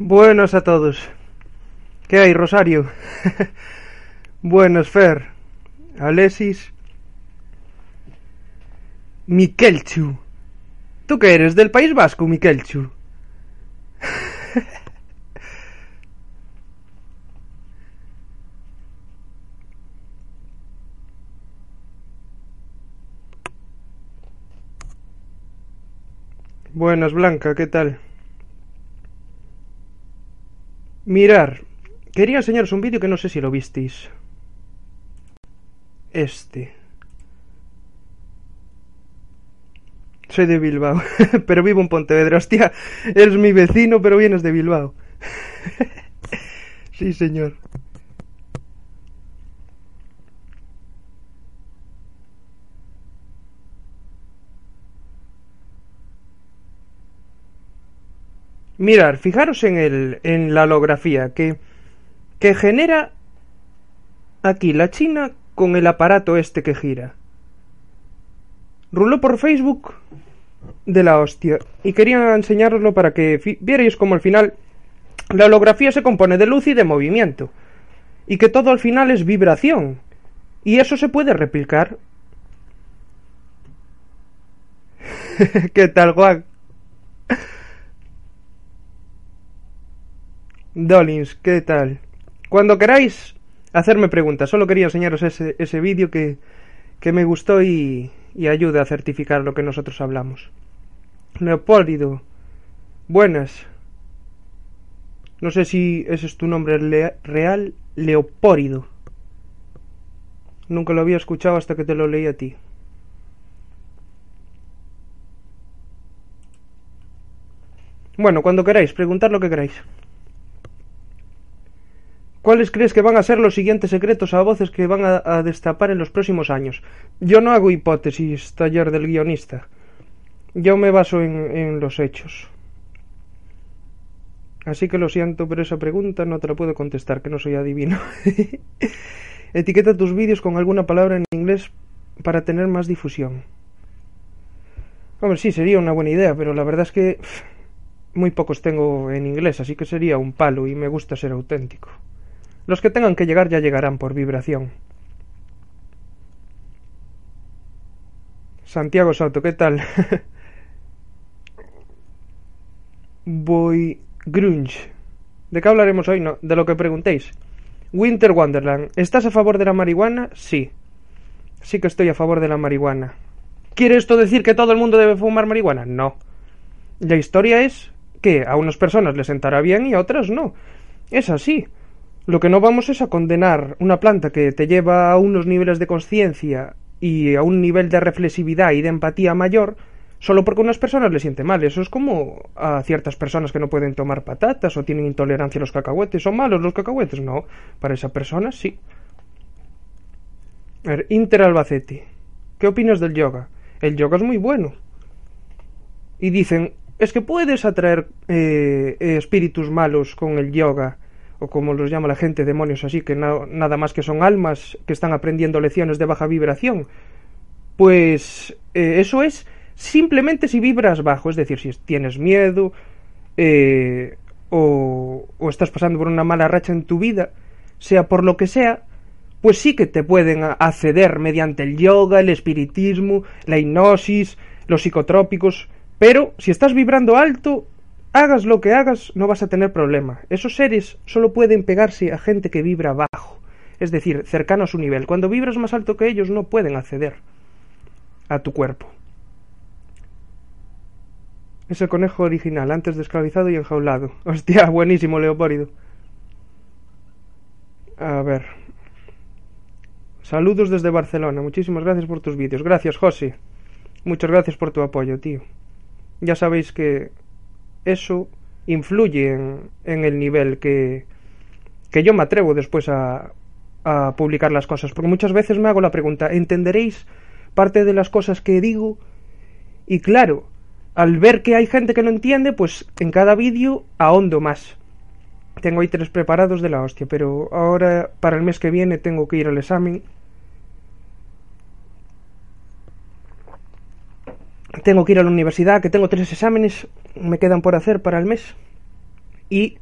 Buenos a todos. ¿Qué hay, Rosario? Buenos, Fer. Alexis. Miquelchu. ¿Tú qué eres? ¿Del País Vasco, Miquelchu? Buenas, Blanca, ¿qué tal? Mirar, quería enseñaros un vídeo que no sé si lo visteis. Este. Soy de Bilbao, pero vivo en Pontevedra. Hostia, eres mi vecino, pero vienes de Bilbao. sí, señor. Mirar, fijaros en, el, en la holografía que, que genera aquí la China con el aparato este que gira. Ruló por Facebook de la hostia y quería enseñaroslo para que vierais como al final la holografía se compone de luz y de movimiento y que todo al final es vibración y eso se puede replicar. ¿Qué tal, Juan? Dolins, ¿qué tal? Cuando queráis hacerme preguntas, solo quería enseñaros ese, ese vídeo que, que me gustó y, y ayuda a certificar lo que nosotros hablamos. Leopoldo, buenas. No sé si ese es tu nombre real, Leopórido. Nunca lo había escuchado hasta que te lo leí a ti. Bueno, cuando queráis, preguntad lo que queráis. ¿Cuáles crees que van a ser los siguientes secretos a voces que van a, destapar en los próximos años? Yo no hago hipótesis, taller del guionista. Yo me baso en, en los hechos. Así que lo siento, pero esa pregunta no te la puedo contestar, que no soy adivino. Etiqueta tus vídeos con alguna palabra en inglés para tener más difusión. Hombre, sí, sería una buena idea, pero la verdad es que muy pocos tengo en inglés, así que sería un palo y me gusta ser auténtico. Los que tengan que llegar ya llegarán por vibración. Santiago Soto, ¿qué tal? Voy grunge. ¿De qué hablaremos hoy? No, de lo que preguntéis. Winter Wonderland, ¿estás a favor de la marihuana? Sí. Sí que estoy a favor de la marihuana. ¿Quiere esto decir que todo el mundo debe fumar marihuana? No. La historia es que a unas personas les sentará bien y a otras no. Es así. Lo que no vamos es a condenar una planta que te lleva a unos niveles de conciencia y a un nivel de reflexividad y de empatía mayor solo porque a unas personas le siente mal. Eso es como a ciertas personas que no pueden tomar patatas o tienen intolerancia a los cacahuetes. ¿Son malos los cacahuetes? No. Para esa persona sí. A ver, Inter Albacete. ¿Qué opinas del yoga? El yoga es muy bueno. Y dicen, es que puedes atraer eh, espíritus malos con el yoga o como los llama la gente, demonios así, que nada más que son almas que están aprendiendo lecciones de baja vibración. Pues eh, eso es simplemente si vibras bajo, es decir, si tienes miedo eh, o, o estás pasando por una mala racha en tu vida, sea por lo que sea, pues sí que te pueden acceder mediante el yoga, el espiritismo, la hipnosis, los psicotrópicos, pero si estás vibrando alto, hagas lo que hagas, no vas a tener problema. Esos seres solo pueden pegarse a gente que vibra bajo, es decir, cercano a su nivel. Cuando vibras más alto que ellos, no pueden acceder a tu cuerpo. Es el conejo original, antes de esclavizado y enjaulado. Hostia, buenísimo, Leopórido. A ver. Saludos desde Barcelona. Muchísimas gracias por tus vídeos. Gracias, José. Muchas gracias por tu apoyo, tío. Ya sabéis que eso influye en, en el nivel que, que yo me atrevo después a, a publicar las cosas. Porque muchas veces me hago la pregunta, ¿entenderéis parte de las cosas que digo? Y claro, al ver que hay gente que no entiende, pues en cada vídeo ahondo más. Tengo ahí tres preparados de la hostia, pero ahora para el mes que viene tengo que ir al examen. Tengo que ir a la universidad, que tengo tres exámenes, me quedan por hacer para el mes. Y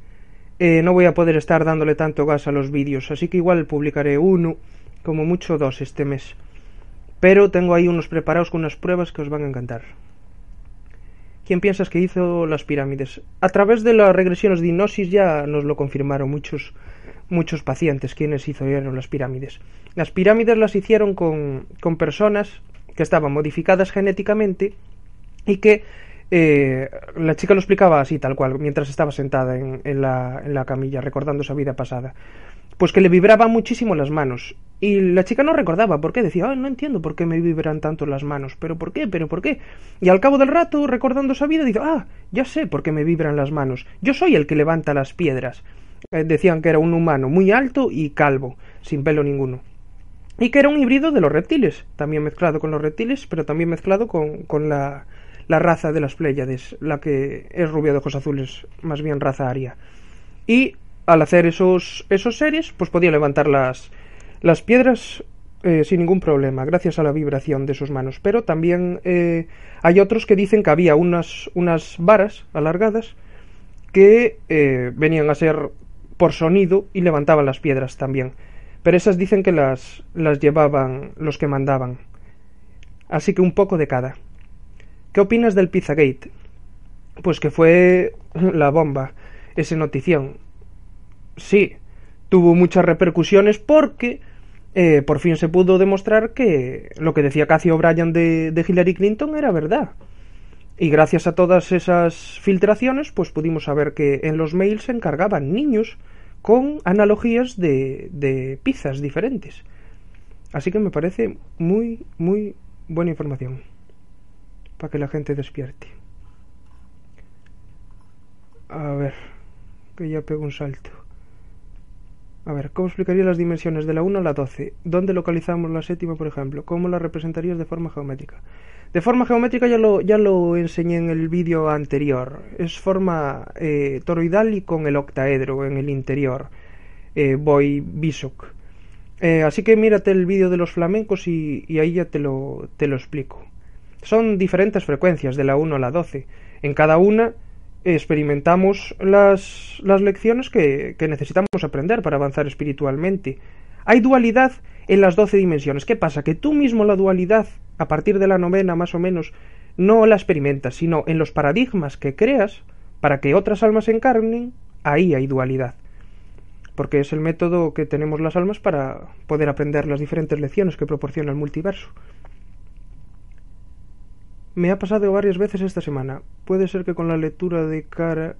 eh, no voy a poder estar dándole tanto gas a los vídeos, así que igual publicaré uno, como mucho dos este mes. Pero tengo ahí unos preparados con unas pruebas que os van a encantar. ¿Quién piensas que hizo las pirámides? A través de las regresiones de hipnosis ya nos lo confirmaron muchos, muchos pacientes quienes hicieron las pirámides. Las pirámides las hicieron con, con personas que estaban modificadas genéticamente y que eh, la chica lo explicaba así, tal cual, mientras estaba sentada en, en, la, en la camilla, recordando esa vida pasada. Pues que le vibraban muchísimo las manos. Y la chica no recordaba por qué. Decía, no entiendo por qué me vibran tanto las manos. ¿Pero por qué? ¿Pero por qué? Y al cabo del rato, recordando esa vida, dice, ah, ya sé por qué me vibran las manos. Yo soy el que levanta las piedras. Eh, decían que era un humano muy alto y calvo, sin pelo ninguno. Y que era un híbrido de los reptiles, también mezclado con los reptiles, pero también mezclado con, con la, la raza de las Pléyades, la que es rubia de ojos azules, más bien raza aria. Y al hacer esos, esos seres, pues podía levantar las, las piedras eh, sin ningún problema, gracias a la vibración de sus manos. Pero también eh, hay otros que dicen que había unas, unas varas alargadas que eh, venían a ser por sonido y levantaban las piedras también. Pero esas dicen que las, las llevaban los que mandaban. Así que un poco de cada. ¿Qué opinas del Pizzagate? Pues que fue la bomba, ese notición. Sí, tuvo muchas repercusiones porque eh, por fin se pudo demostrar que lo que decía Cathy O'Brien de, de Hillary Clinton era verdad. Y gracias a todas esas filtraciones, pues pudimos saber que en los mails se encargaban niños con analogías de, de pizzas diferentes. Así que me parece muy, muy buena información para que la gente despierte. A ver, que ya pego un salto. A ver, ¿cómo explicaría las dimensiones de la 1 a la 12? ¿Dónde localizamos la séptima, por ejemplo? ¿Cómo la representarías de forma geométrica? De forma geométrica ya lo, ya lo enseñé en el vídeo anterior. Es forma eh, toroidal y con el octaedro en el interior. Eh, Boy Bisok. Eh, así que mírate el vídeo de los flamencos y, y ahí ya te lo, te lo explico. Son diferentes frecuencias, de la 1 a la 12. En cada una experimentamos las, las lecciones que, que necesitamos aprender para avanzar espiritualmente. Hay dualidad en las 12 dimensiones. ¿Qué pasa? Que tú mismo la dualidad, a partir de la novena más o menos, no la experimentas, sino en los paradigmas que creas para que otras almas encarnen, ahí hay dualidad. Porque es el método que tenemos las almas para poder aprender las diferentes lecciones que proporciona el multiverso. Me ha pasado varias veces esta semana. Puede ser que con la lectura de cara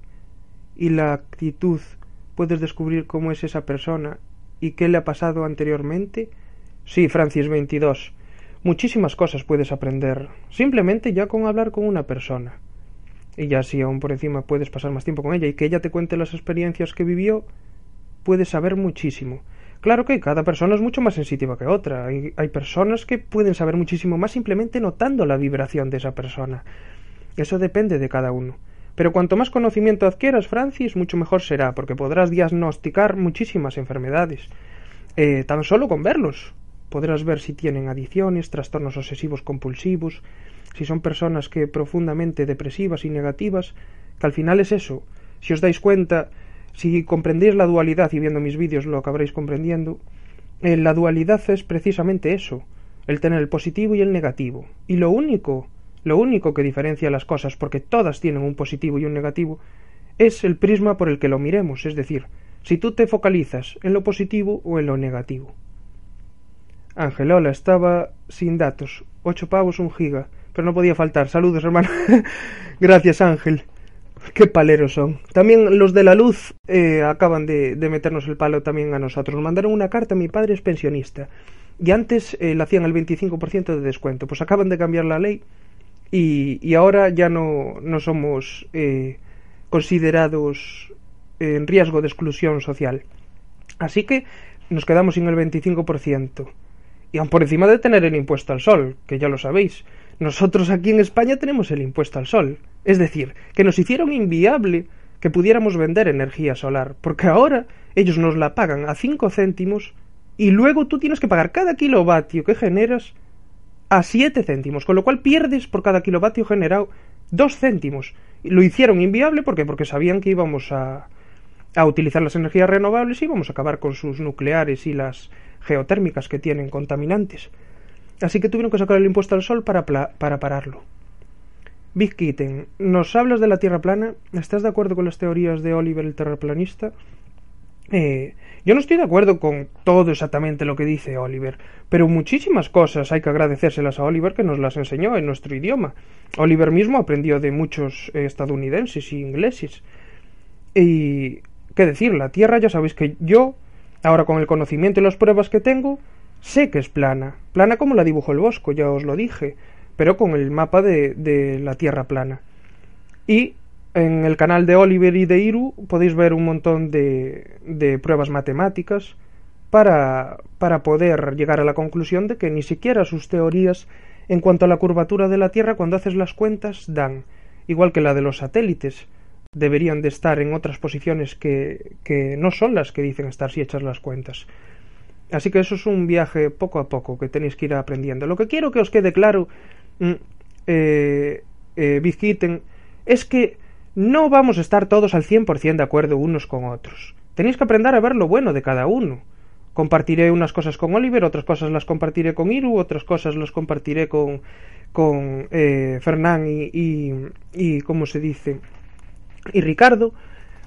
y la actitud puedes descubrir cómo es esa persona y qué le ha pasado anteriormente. Sí, Francis 22. Muchísimas cosas puedes aprender simplemente ya con hablar con una persona. Y ya si aún por encima puedes pasar más tiempo con ella y que ella te cuente las experiencias que vivió, puedes saber muchísimo. Claro que cada persona es mucho más sensitiva que otra. Hay, hay, personas que pueden saber muchísimo más simplemente notando la vibración de esa persona. Eso depende de cada uno. Pero cuanto más conocimiento adquieras, Francis, mucho mejor será, porque podrás diagnosticar muchísimas enfermedades. Eh, tan solo con verlos. Podrás ver si tienen adicciones, trastornos obsesivos compulsivos, si son personas que profundamente depresivas y negativas, que al final es eso. Si os dais cuenta, si comprendéis la dualidad y viendo mis vídeos lo acabaréis comprendiendo, eh, la dualidad es precisamente eso, el tener el positivo y el negativo. Y lo único, lo único que diferencia las cosas, porque todas tienen un positivo y un negativo, es el prisma por el que lo miremos, es decir, si tú te focalizas en lo positivo o en lo negativo. Angelola estaba sin datos, ocho pavos, un giga, pero no podía faltar. Saludos, hermano. Gracias, Ángel. Qué paleros son. También los de la luz eh, acaban de, meternos el palo también a nosotros. mandaron una carta, mi padre es pensionista. Y antes eh, le hacían el 25% de descuento. Pues acaban de cambiar la ley y, ahora ya no, no somos eh, considerados en riesgo de exclusión social. Así que nos quedamos sin el 25%. Y aun por encima de tener el impuesto al sol, que ya lo sabéis. Nosotros aquí en España tenemos el impuesto al sol. Es decir, que nos hicieron inviable que pudiéramos vender energía solar, porque ahora ellos nos la pagan a 5 céntimos y luego tú tienes que pagar cada kilovatio que generas a 7 céntimos, con lo cual pierdes por cada kilovatio generado 2 céntimos. Lo hicieron inviable porque porque sabían que íbamos a, a utilizar las energías renovables y íbamos a acabar con sus nucleares y las geotérmicas que tienen contaminantes. Así que tuvieron que sacar el impuesto al sol para, para pararlo. Big Kitten, ¿nos hablas de la Tierra plana? ¿Estás de acuerdo con las teorías de Oliver el terraplanista? Eh, yo no estoy de acuerdo con todo exactamente lo que dice Oliver, pero muchísimas cosas hay que agradecérselas a Oliver que nos las enseñó en nuestro idioma. Oliver mismo aprendió de muchos eh, estadounidenses y ingleses. Y, ¿qué decir? La Tierra, ya sabéis que yo, ahora con el conocimiento y las pruebas que tengo, sé que es plana. Plana como la dibujó el Bosco, ya os lo dije pero con el mapa de, de la Tierra plana. Y en el canal de Oliver y de Iru podéis ver un montón de, de pruebas matemáticas para, para poder llegar a la conclusión de que ni siquiera sus teorías en cuanto a la curvatura de la Tierra cuando haces las cuentas dan, igual que la de los satélites, deberían de estar en otras posiciones que, que no son las que dicen estar si echas las cuentas. Así que eso es un viaje poco a poco que tenéis que ir aprendiendo. Lo que quiero que os quede claro Mm, eh, eh, es que no vamos a estar todos al 100% de acuerdo unos con otros. Tenéis que aprender a ver lo bueno de cada uno. Compartiré unas cosas con Oliver, otras cosas las compartiré con Iru, otras cosas las compartiré con, con eh, Fernán y, y, y, ¿cómo se dice? Y Ricardo,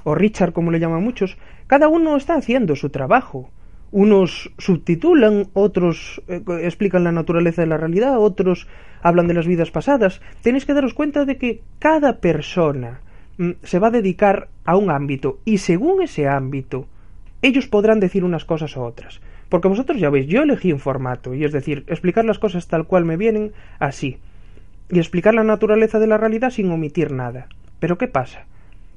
o Richard como le llaman muchos. Cada uno está haciendo su trabajo. Unos subtitulan, otros eh, explican la naturaleza de la realidad, otros hablan de las vidas pasadas. Tenéis que daros cuenta de que cada persona mm, se va a dedicar a un ámbito y según ese ámbito ellos podrán decir unas cosas u otras. Porque vosotros ya veis, yo elegí un formato, y es decir, explicar las cosas tal cual me vienen así, y explicar la naturaleza de la realidad sin omitir nada. Pero ¿qué pasa?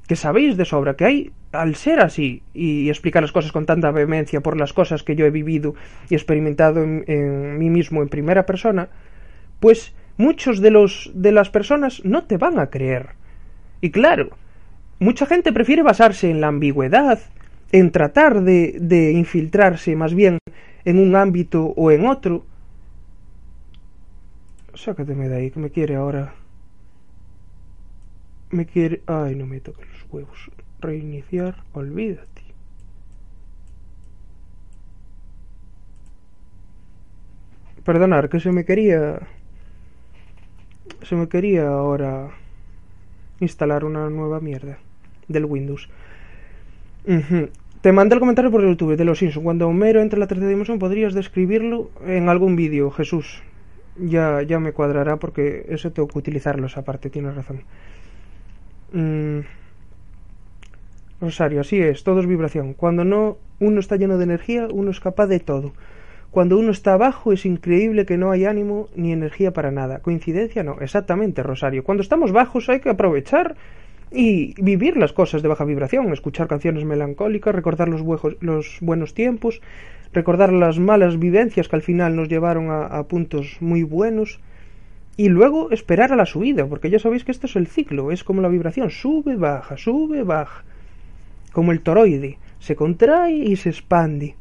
que sabéis de sobra que hay, al ser así y explicar las cosas con tanta vehemencia por las cosas que yo he vivido y experimentado en, mí mismo en primera persona, pues muchos de los de las personas no te van a creer. Y claro, mucha gente prefiere basarse en la ambigüedad, en tratar de, infiltrarse más bien en un ámbito o en otro. Sácateme de ahí, que me quiere ahora. Me quiere... Ay, no me toques los huevos. Reiniciar, olvídate. Perdonar, que se me quería... Se me quería ahora instalar una nueva mierda del Windows. Te mandé el comentario por YouTube de los Simpsons. Cuando Homero entra en la tercera dimensión, podrías describirlo en algún vídeo, Jesús. Ya, ya me cuadrará porque eso tengo que utilizarlo, esa parte, tienes razón. Mm. Rosario, así es, todo es vibración. Cuando no uno está lleno de energía, uno es capaz de todo. Cuando uno está abajo es increíble que no hay ánimo ni energía para nada. ¿Coincidencia? No, exactamente, Rosario. Cuando estamos bajos hay que aprovechar y vivir las cosas de baja vibración, escuchar canciones melancólicas, recordar los, los buenos tiempos, recordar las malas vivencias que al final nos llevaron a puntos muy buenos y luego esperar a la subida, porque ya sabéis que esto es el ciclo, es como la vibración, sube, baja, sube, baja, como el toroide, se contrae y se expande.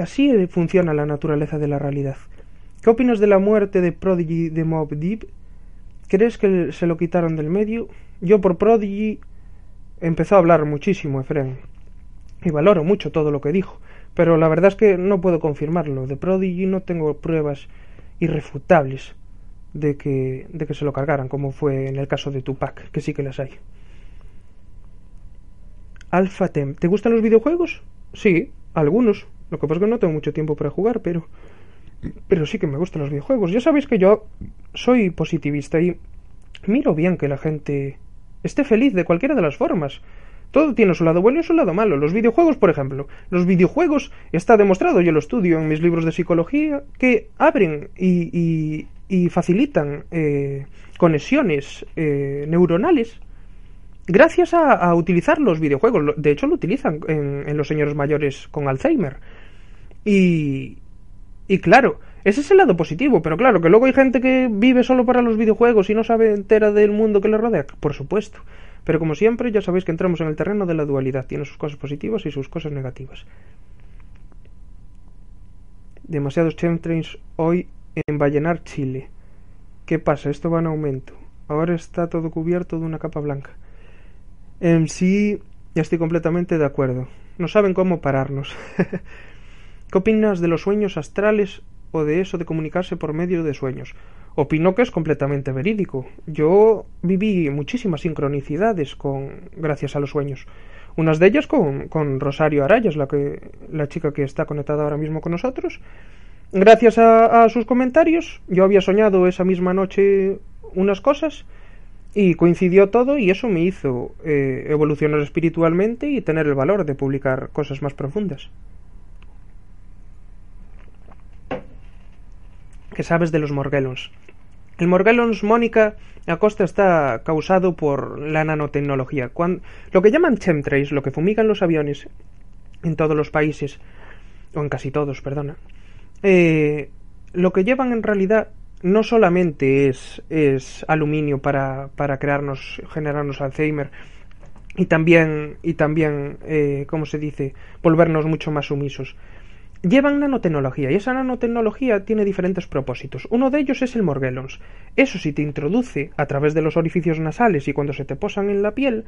Así funciona la naturaleza de la realidad. ¿Qué opinas de la muerte de Prodigy de Mob Deep? ¿Crees que se lo quitaron del medio? Yo por Prodigy empezó a hablar muchísimo, Efren, y valoro mucho todo lo que dijo, pero la verdad es que no puedo confirmarlo. De Prodigy no tengo pruebas irrefutables de que, de que se lo cargaran, como fue en el caso de Tupac, que sí que las hay. Alphatem, ¿te gustan los videojuegos? Sí, algunos. Lo que pasa es que no tengo mucho tiempo para jugar, pero pero sí que me gustan los videojuegos. Ya sabéis que yo soy positivista y miro bien que la gente esté feliz de cualquiera de las formas. Todo tiene su lado bueno y su lado malo. Los videojuegos, por ejemplo. Los videojuegos, está demostrado, yo lo estudio en mis libros de psicología, que abren y, y, facilitan eh, conexiones eh, neuronales gracias a, utilizar los videojuegos. De hecho, lo utilizan en, los señores mayores con Alzheimer. Y, y claro, ese es el lado positivo, pero claro, que luego hay gente que vive solo para los videojuegos y no sabe entera del mundo que le rodea, por supuesto. Pero como siempre, ya sabéis que entramos en el terreno de la dualidad, tiene sus cosas positivas y sus cosas negativas. Demasiados chemtrails hoy en Vallenar, Chile. ¿Qué pasa? Esto va en aumento. Ahora está todo cubierto de una capa blanca. En sí, estoy completamente de acuerdo. No saben cómo pararnos. ¿Qué opinas de los sueños astrales o de eso de comunicarse por medio de sueños? Opino que es completamente verídico. Yo viví muchísimas sincronicidades con gracias a los sueños. Unas de ellas con, con Rosario Arayas, la, que, la chica que está conectada ahora mismo con nosotros. Gracias a, sus comentarios, yo había soñado esa misma noche unas cosas y coincidió todo y eso me hizo eh, evolucionar espiritualmente y tener el valor de publicar cosas más profundas. que sabes de los Morgellons. El Morgellons Mónica Acosta está causado por la nanotecnología. lo que llaman chemtrails, lo que fumigan los aviones en todos los países, o en casi todos, perdona, eh, lo que llevan en realidad no solamente es, es aluminio para, para crearnos, generarnos Alzheimer, y también, y también eh, ¿cómo se dice?, volvernos mucho más sumisos llevan nanotecnología y esa nanotecnología tiene diferentes propósitos. Uno de ellos es el Morgellons. Eso sí te introduce a través de los orificios nasales y cuando se te posan en la piel,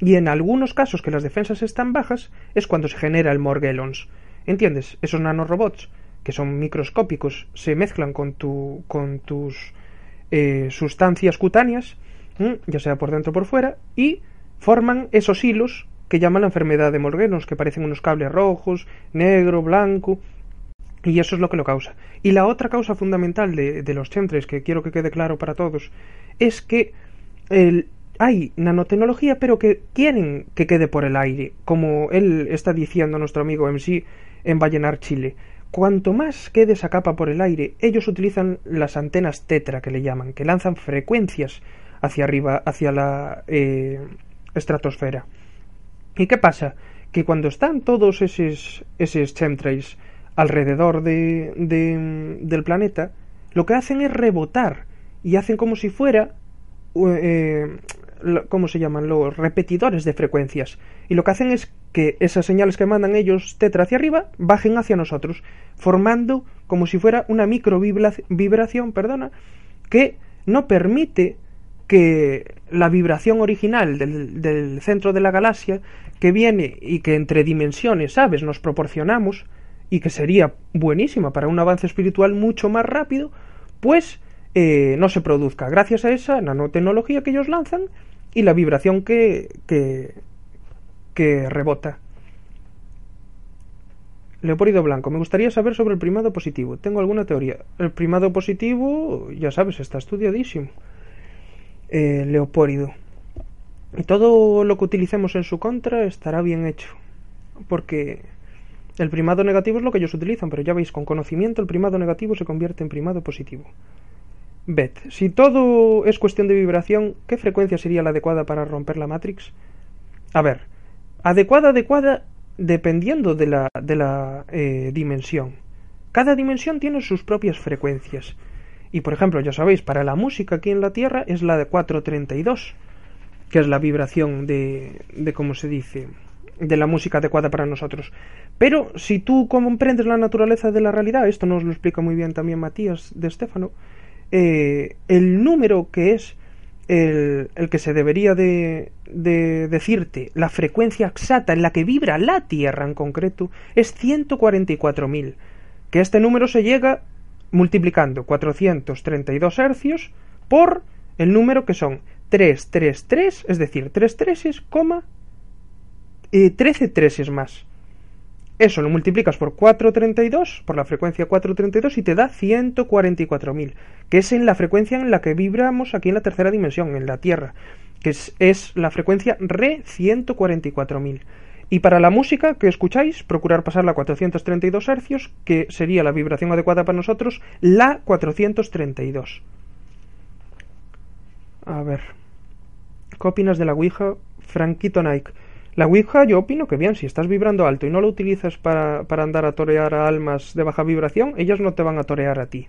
y en algunos casos que las defensas están bajas, es cuando se genera el Morgellons. ¿Entiendes? Esos nanorobots, que son microscópicos, se mezclan con, tu, con tus eh, sustancias cutáneas, ya sea por dentro o por fuera, y forman esos hilos que llaman la enfermedad de Morgellons, que parecen unos cables rojos, negro, blanco, y eso es lo que lo causa. Y la otra causa fundamental de, los chemtrails, que quiero que quede claro para todos, es que el, hay nanotecnología, pero que quieren que quede por el aire, como él está diciendo nuestro amigo MC en Vallenar, Chile. Cuanto más quede esa capa por el aire, ellos utilizan las antenas tetra que le llaman, que lanzan frecuencias hacia arriba, hacia la eh, estratosfera. ¿Y qué pasa? Que cuando están todos esos, esos chemtrails alrededor de, del planeta, lo que hacen es rebotar y hacen como si fuera, eh, ¿cómo se llaman? Los repetidores de frecuencias. Y lo que hacen es que esas señales que mandan ellos tetra hacia arriba bajen hacia nosotros, formando como si fuera una micro vibración, perdona, que no permite que la vibración original del, del, centro de la galaxia que viene y que entre dimensiones, ¿sabes?, nos proporcionamos y que sería buenísima para un avance espiritual mucho más rápido, pues eh, no se produzca gracias a esa nanotecnología que ellos lanzan y la vibración que, que, que rebota. Leopoldo Blanco, me gustaría saber sobre el primado positivo. Tengo alguna teoría. El primado positivo, ya sabes, está estudiadísimo. Eh, Leopoldo. Y todo lo que utilicemos en su contra estará bien hecho. Porque el primado negativo es lo que ellos utilizan, pero ya veis, con conocimiento el primado negativo se convierte en primado positivo. Bet, si todo es cuestión de vibración, ¿qué frecuencia sería la adecuada para romper la Matrix? A ver, adecuada, adecuada, dependiendo de la, de la eh, dimensión. Cada dimensión tiene sus propias frecuencias. Y por ejemplo, ya sabéis, para la música aquí en la Tierra es la de 432 que es la vibración de, de cómo se dice, de la música adecuada para nosotros. Pero si tú comprendes la naturaleza de la realidad, esto nos lo explica muy bien también Matías de Estéfano, eh, el número que es el, que se debería de, de, decirte la frecuencia exacta en la que vibra la Tierra en concreto es 144.000, que este número se llega multiplicando 432 hercios por el número que son 333, es decir, 3 treses, coma, 13 treses más. Eso lo multiplicas por 432, por la frecuencia 432, y te da 144.000, que es en la frecuencia en la que vibramos aquí en la tercera dimensión, en la Tierra, que es, es la frecuencia Re 144.000. Y para la música que escucháis, procurar pasarla a 432 hercios, que sería la vibración adecuada para nosotros, la 432. A ver. ¿Qué opinas de la Ouija? Franquito Nike. La Ouija yo opino que bien, si estás vibrando alto y no lo utilizas para, para andar a torear a almas de baja vibración, ellas no te van a torear a ti.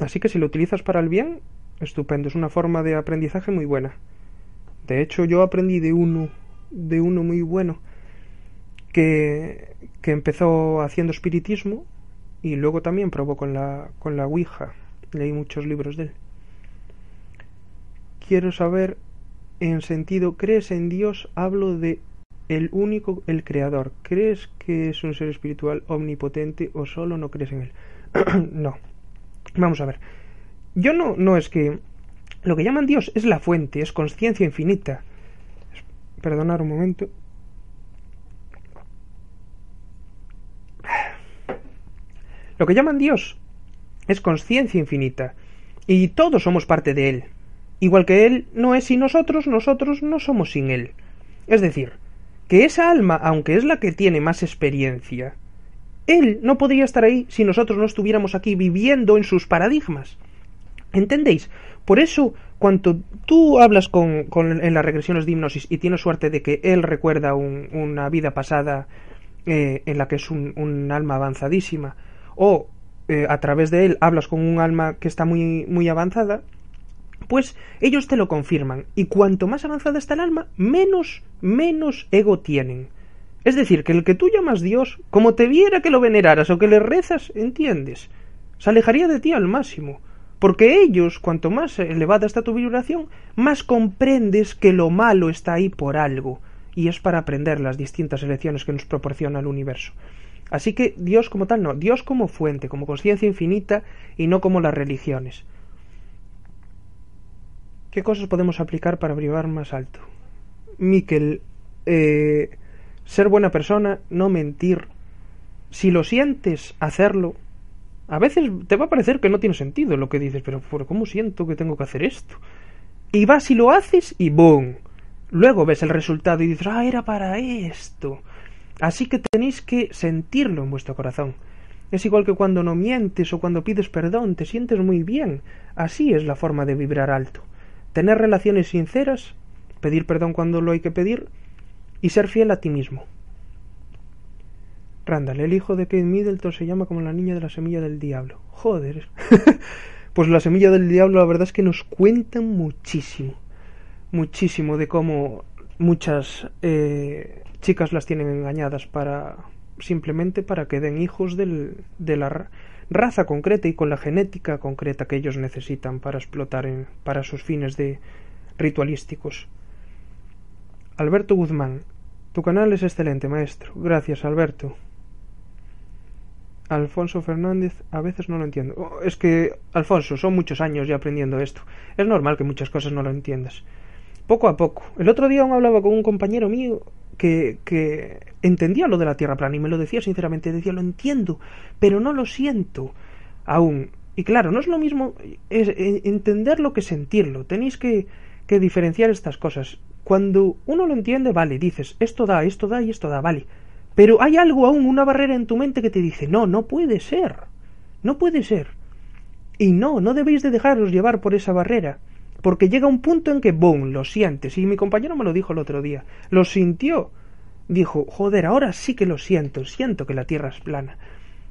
Así que si lo utilizas para el bien, estupendo, es una forma de aprendizaje muy buena. De hecho, yo aprendí de uno, de uno muy bueno, que, que empezó haciendo espiritismo y luego también probó con la, con la Ouija. Leí muchos libros de él quiero saber en sentido crees en Dios hablo de el único el creador. Crees que es un ser espiritual omnipotente o solo no crees en él no. Vamos a ver. Yo no no es que lo que llaman Dios es la fuente es conciencia infinita. Perdonar un momento. Lo que llaman Dios es conciencia infinita. Y todos somos parte de él igual que Él no es sin nosotros, nosotros no somos sin Él. Es decir, que esa alma, aunque es la que tiene más experiencia, Él no podría estar ahí si nosotros no estuviéramos aquí viviendo en sus paradigmas. ¿Entendéis? Por eso, cuando tú hablas con, en las regresiones de hipnosis y tienes suerte de que Él recuerda una vida pasada eh, en la que es un, alma avanzadísima, o eh, a través de Él hablas con un alma que está muy, muy avanzada, pues ellos te lo confirman, y cuanto más avanzada está el alma, menos, menos ego tienen. Es decir, que el que tú llamas Dios, como te viera que lo veneraras o que le rezas, entiendes, se alejaría de ti al máximo, porque ellos, cuanto más elevada está tu vibración, más comprendes que lo malo está ahí por algo, y es para aprender las distintas elecciones que nos proporciona el universo. Así que Dios como tal no, Dios como fuente, como conciencia infinita y no como las religiones. ¿Qué cosas podemos aplicar para vibrar más alto? Miquel, eh, ser buena persona, no mentir. Si lo sientes, hacerlo. A veces te va a parecer que no tiene sentido lo que dices, pero ¿cómo siento que tengo que hacer esto? Y vas y lo haces y ¡boom! Luego ves el resultado y dices, ah, era para esto. Así que tenéis que sentirlo en vuestro corazón. Es igual que cuando no mientes o cuando pides perdón, te sientes muy bien. Así es la forma de vibrar alto tener relaciones sinceras, pedir perdón cuando lo hay que pedir y ser fiel a ti mismo. Randall, el hijo de Kate Middleton se llama como la niña de la semilla del diablo. Joder. pues la semilla del diablo la verdad es que nos cuentan muchísimo. Muchísimo de cómo muchas eh, chicas las tienen engañadas para simplemente para que den hijos del, de la raza concreta y con la genética concreta que ellos necesitan para explotar en, para sus fines de ritualísticos. Alberto Guzmán, tu canal es excelente, maestro. Gracias, Alberto. Alfonso Fernández, a veces no lo entiendo. Oh, es que, Alfonso, son muchos años ya aprendiendo esto. Es normal que muchas cosas no lo entiendas. Poco a poco. El otro día aún hablaba con un compañero mío que, que entendía lo de la Tierra plana y me lo decía sinceramente, decía, lo entiendo, pero no lo siento aún. Y claro, no es lo mismo es, entenderlo que sentirlo. Tenéis que, que diferenciar estas cosas. Cuando uno lo entiende, vale, dices, esto da, esto da y esto da, vale. Pero hay algo aún, una barrera en tu mente que te dice, no, no puede ser. No puede ser. Y no, no debéis de dejaros llevar por esa barrera. Porque llega un punto en que, boom, lo sientes. Y mi compañero me lo dijo el otro día. Lo sintió. Dijo, joder, ahora sí que lo siento. Siento que la Tierra es plana.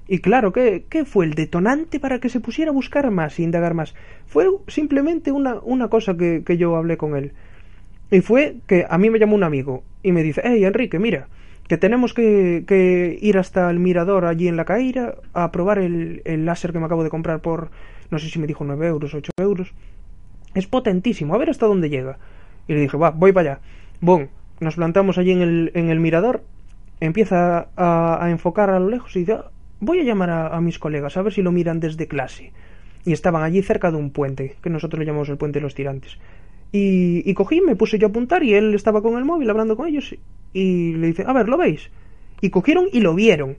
Y claro, ¿qué, ¿qué, fue el detonante para que se pusiera a buscar más e indagar más? Fue simplemente una, una cosa que, que, yo hablé con él. Y fue que a mí me llamó un amigo y me dice, hey Enrique, mira, que tenemos que, que ir hasta el mirador allí en la Caíra a probar el, el láser que me acabo de comprar por, no sé si me dijo 9 euros, 8 euros Es potentísimo, a ver hasta dónde llega. Y le dije, va, voy para allá. Bon, nos plantamos allí en el, en el mirador, empieza a, enfocar a lo lejos y dice, ah, voy a llamar a, mis colegas a ver si lo miran desde clase. Y estaban allí cerca de un puente, que nosotros le llamamos el puente de los tirantes. Y, y cogí, me puse yo a apuntar y él estaba con el móvil hablando con ellos y le dice, a ver, ¿lo veis? Y cogieron y lo vieron.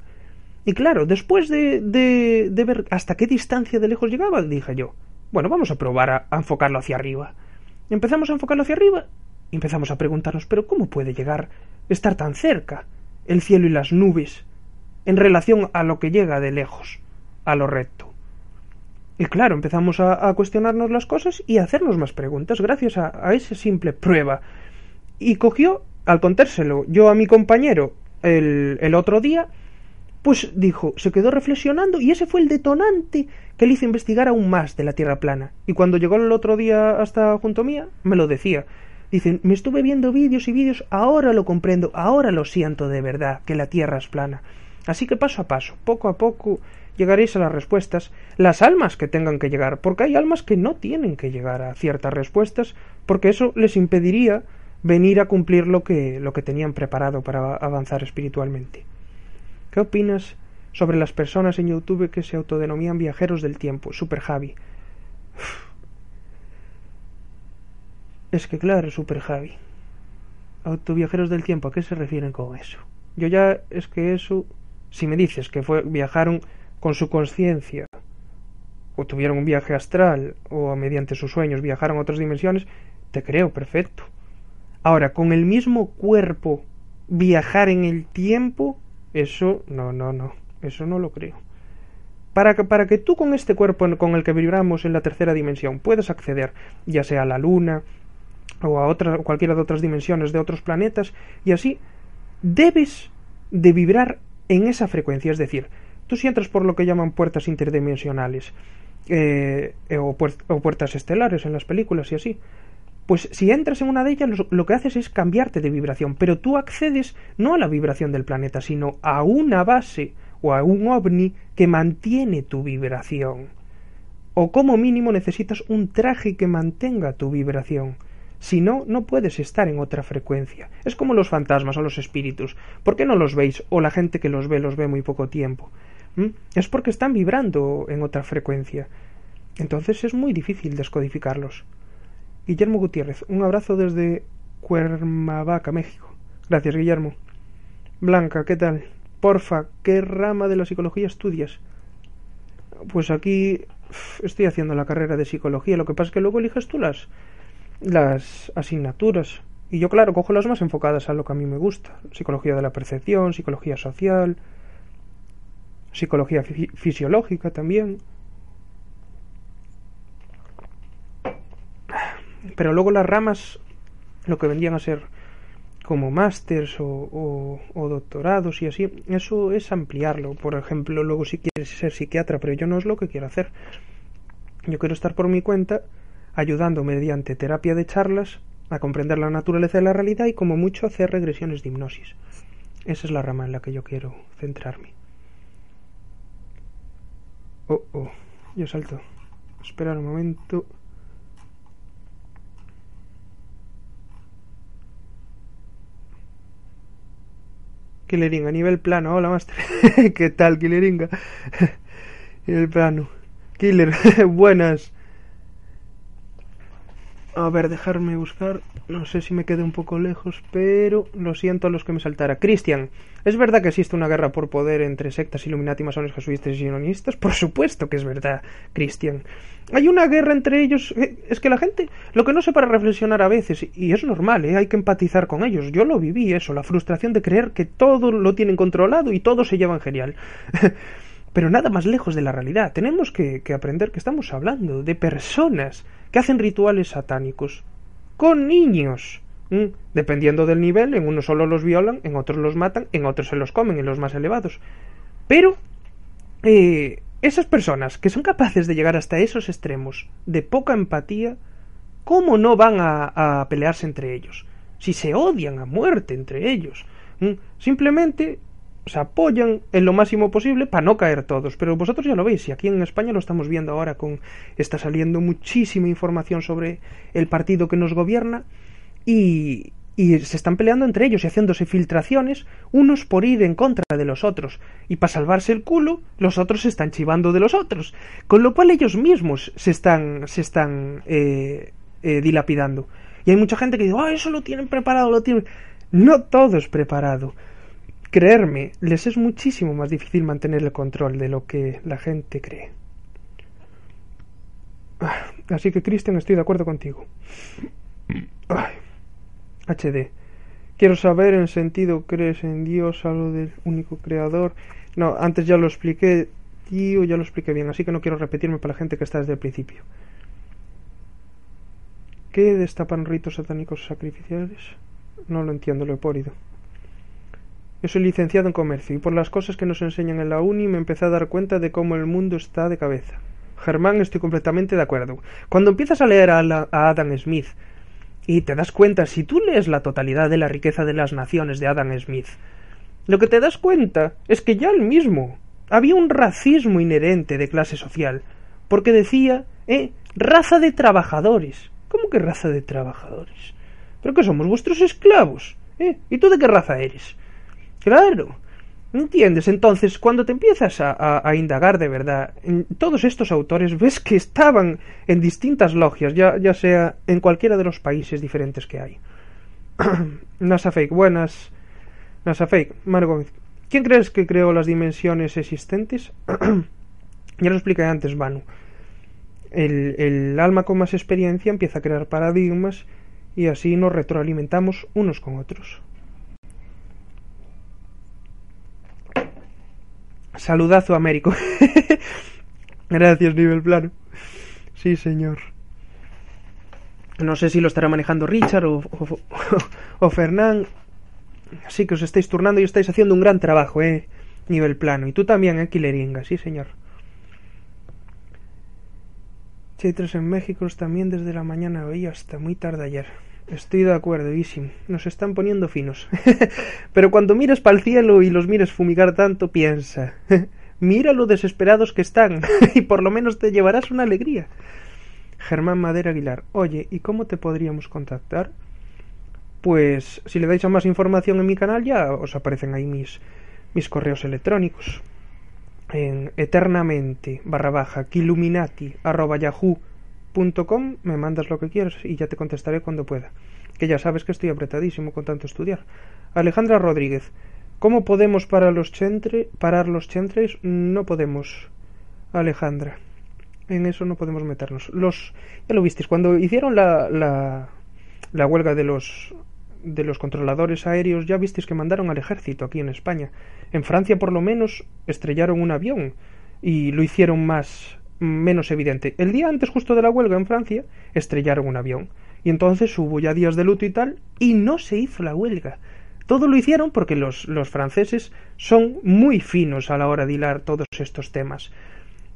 Y claro, después de, de, de ver hasta qué distancia de lejos llegaba, dije yo, bueno, vamos a probar a, enfocarlo hacia arriba. Empezamos a enfocarlo hacia arriba y empezamos a preguntarnos, pero ¿cómo puede llegar estar tan cerca el cielo y las nubes en relación a lo que llega de lejos, a lo recto? Y claro, empezamos a, a cuestionarnos las cosas y a hacernos más preguntas gracias a, a esa simple prueba. Y cogió, al contárselo yo a mi compañero el, el otro día, pues dijo, se quedó reflexionando y ese fue el detonante que le hizo investigar aún más de la Tierra plana. Y cuando llegó el otro día hasta junto mía, me lo decía. Dicen, me estuve viendo vídeos y vídeos, ahora lo comprendo, ahora lo siento de verdad, que la Tierra es plana. Así que paso a paso, poco a poco, llegaréis a las respuestas, las almas que tengan que llegar, porque hay almas que no tienen que llegar a ciertas respuestas, porque eso les impediría venir a cumplir lo que, lo que tenían preparado para avanzar espiritualmente. ¿Qué opinas sobre las personas en YouTube que se autodenominan viajeros del tiempo? Super Javi. Es que claro, Super Javi. Autoviajeros del tiempo, ¿a qué se refieren con eso? Yo ya es que eso, si me dices que fue, viajaron con su conciencia, o tuvieron un viaje astral, o mediante sus sueños viajaron a otras dimensiones, te creo perfecto. Ahora, con el mismo cuerpo viajar en el tiempo, eso no, no, no, eso no lo creo. Para que, para que tú con este cuerpo con el que vibramos en la tercera dimensión puedas acceder, ya sea a la luna o a otra, cualquiera de otras dimensiones de otros planetas, y así, debes de vibrar en esa frecuencia. Es decir, tú si entras por lo que llaman puertas interdimensionales eh, o, o puertas estelares en las películas y así, pues si entras en una de ellas lo, que haces es cambiarte de vibración, pero tú accedes no a la vibración del planeta, sino a una base o a un ovni que mantiene tu vibración. O como mínimo necesitas un traje que mantenga tu vibración. Si no, no puedes estar en otra frecuencia. Es como los fantasmas o los espíritus. ¿Por qué no los veis? O la gente que los ve los ve muy poco tiempo. ¿Mm? Es porque están vibrando en otra frecuencia. Entonces es muy difícil descodificarlos. Guillermo Gutiérrez, un abrazo desde Cuernavaca, México. Gracias, Guillermo. Blanca, ¿qué tal? Porfa, ¿qué rama de la psicología estudias? Pues aquí estoy haciendo la carrera de psicología, lo que pasa es que luego eliges tú las, las asignaturas. Y yo, claro, cojo las más enfocadas a lo que a mí me gusta. Psicología de la percepción, psicología social, psicología fisiológica también. Pero luego las ramas, lo que vendían a ser como másters o, o, doctorados y así, eso es ampliarlo. Por ejemplo, luego si quieres ser psiquiatra, pero yo no es lo que quiero hacer. Yo quiero estar por mi cuenta ayudando mediante terapia de charlas a comprender la naturaleza de la realidad y como mucho hacer regresiones de hipnosis. Esa es la rama en la que yo quiero centrarme. Oh, oh, yo salto. Espera un momento. Killeringa, nivel plano. Hola, Master. ¿Qué tal, Killeringa? nivel plano. Killer, buenas. A ver, dejarme buscar. No sé si me quedé un poco lejos, pero lo siento a los que me saltara. Cristian, ¿es verdad que existe una guerra por poder entre sectas Illuminati, masones, jesuitas y sionistas? Por supuesto que es verdad, Cristian. Hay una guerra entre ellos. Eh, es que la gente lo que no se para reflexionar a veces, y es normal, ¿eh? hay que empatizar con ellos. Yo lo viví eso, la frustración de creer que todo lo tienen controlado y todo se llevan genial. pero nada más lejos de la realidad. Tenemos que aprender que estamos hablando de personas que hacen rituales satánicos con niños. Dependiendo del nivel, en unos solo los violan, en otros los matan, en otros se los comen, en los más elevados. Pero eh, esas personas que son capaces de llegar hasta esos extremos de poca empatía, ¿cómo no van a, a pelearse entre ellos? Si se odian a muerte entre ellos. Simplemente se apoyan en lo máximo posible para no caer todos. Pero vosotros ya lo veis, y aquí en España lo estamos viendo ahora con está saliendo muchísima información sobre el partido que nos gobierna y, y se están peleando entre ellos y haciéndose filtraciones, unos por ir en contra de los otros, y para salvarse el culo, los otros se están chivando de los otros, con lo cual ellos mismos se están, se están eh, eh, dilapidando. Y hay mucha gente que dice, oh, eso lo tienen preparado, lo tienen... No todo es preparado. Creerme, les es muchísimo más difícil mantener el control de lo que la gente cree. Ah, así que, Cristian, estoy de acuerdo contigo. Ay. HD. Quiero saber en sentido, ¿crees en Dios, algo del único creador? No, antes ya lo expliqué, tío, ya lo expliqué bien, así que no quiero repetirme para la gente que está desde el principio. ¿Qué destapan ritos satánicos sacrificiales? No lo entiendo, porido. Yo soy licenciado en comercio y por las cosas que nos enseñan en la uni me empecé a dar cuenta de cómo el mundo está de cabeza. Germán, estoy completamente de acuerdo. Cuando empiezas a leer a, Adam Smith, y te das cuenta, si tú lees la totalidad de la riqueza de las naciones de Adam Smith, lo que te das cuenta es que ya él mismo había un racismo inherente de clase social, porque decía, eh, raza de trabajadores. ¿Cómo que raza de trabajadores? ¿Pero que somos vuestros esclavos? ¿Eh? ¿Y tú de qué raza eres? Claro, ¿Entiendes? Entonces, cuando te empiezas a, a, indagar de verdad, en todos estos autores ves que estaban en distintas logias, ya, ya sea en cualquiera de los países diferentes que hay. NASA Fake, buenas. NASA Fake, Margot, ¿quién crees que creó las dimensiones existentes? ya lo expliqué antes, Manu. El, el alma con más experiencia empieza a crear paradigmas y así nos retroalimentamos unos con otros. Saludazo Américo. Gracias, nivel plano. Sí, señor. No sé si lo estará manejando Richard o, o, Fernán. Así que os estáis turnando y estáis haciendo un gran trabajo, eh. Nivel plano. Y tú también, eh, Killeringa. Sí, señor. Chaitres en México también desde la mañana hoy hasta muy tarde ayer. Estoy de acuerdo, Isim. Nos están poniendo finos. Pero cuando mires para el cielo y los mires fumigar tanto, piensa. Mira lo desesperados que están y por lo menos te llevarás una alegría. Germán Madera Aguilar. Oye, ¿y cómo te podríamos contactar? Pues si le dais a más información en mi canal ya os aparecen ahí mis, mis correos electrónicos. En eternamente barra baja kiluminati arroba yahoo com me mandas lo que quieras y ya te contestaré cuando pueda. Que ya sabes que estoy apretadísimo con tanto estudiar. Alejandra Rodríguez, ¿cómo podemos parar los, chentre, parar los chentres? No podemos, Alejandra. En eso no podemos meternos. Los, ya lo visteis, cuando hicieron la, la, la huelga de los de los controladores aéreos ya visteis que mandaron al ejército aquí en España. En Francia por lo menos estrellaron un avión y lo hicieron más menos evidente. El día antes justo de la huelga en Francia estrellaron un avión y entonces hubo ya días de luto y tal y no se hizo la huelga. Todo lo hicieron porque los, los franceses son muy finos a la hora de hilar todos estos temas.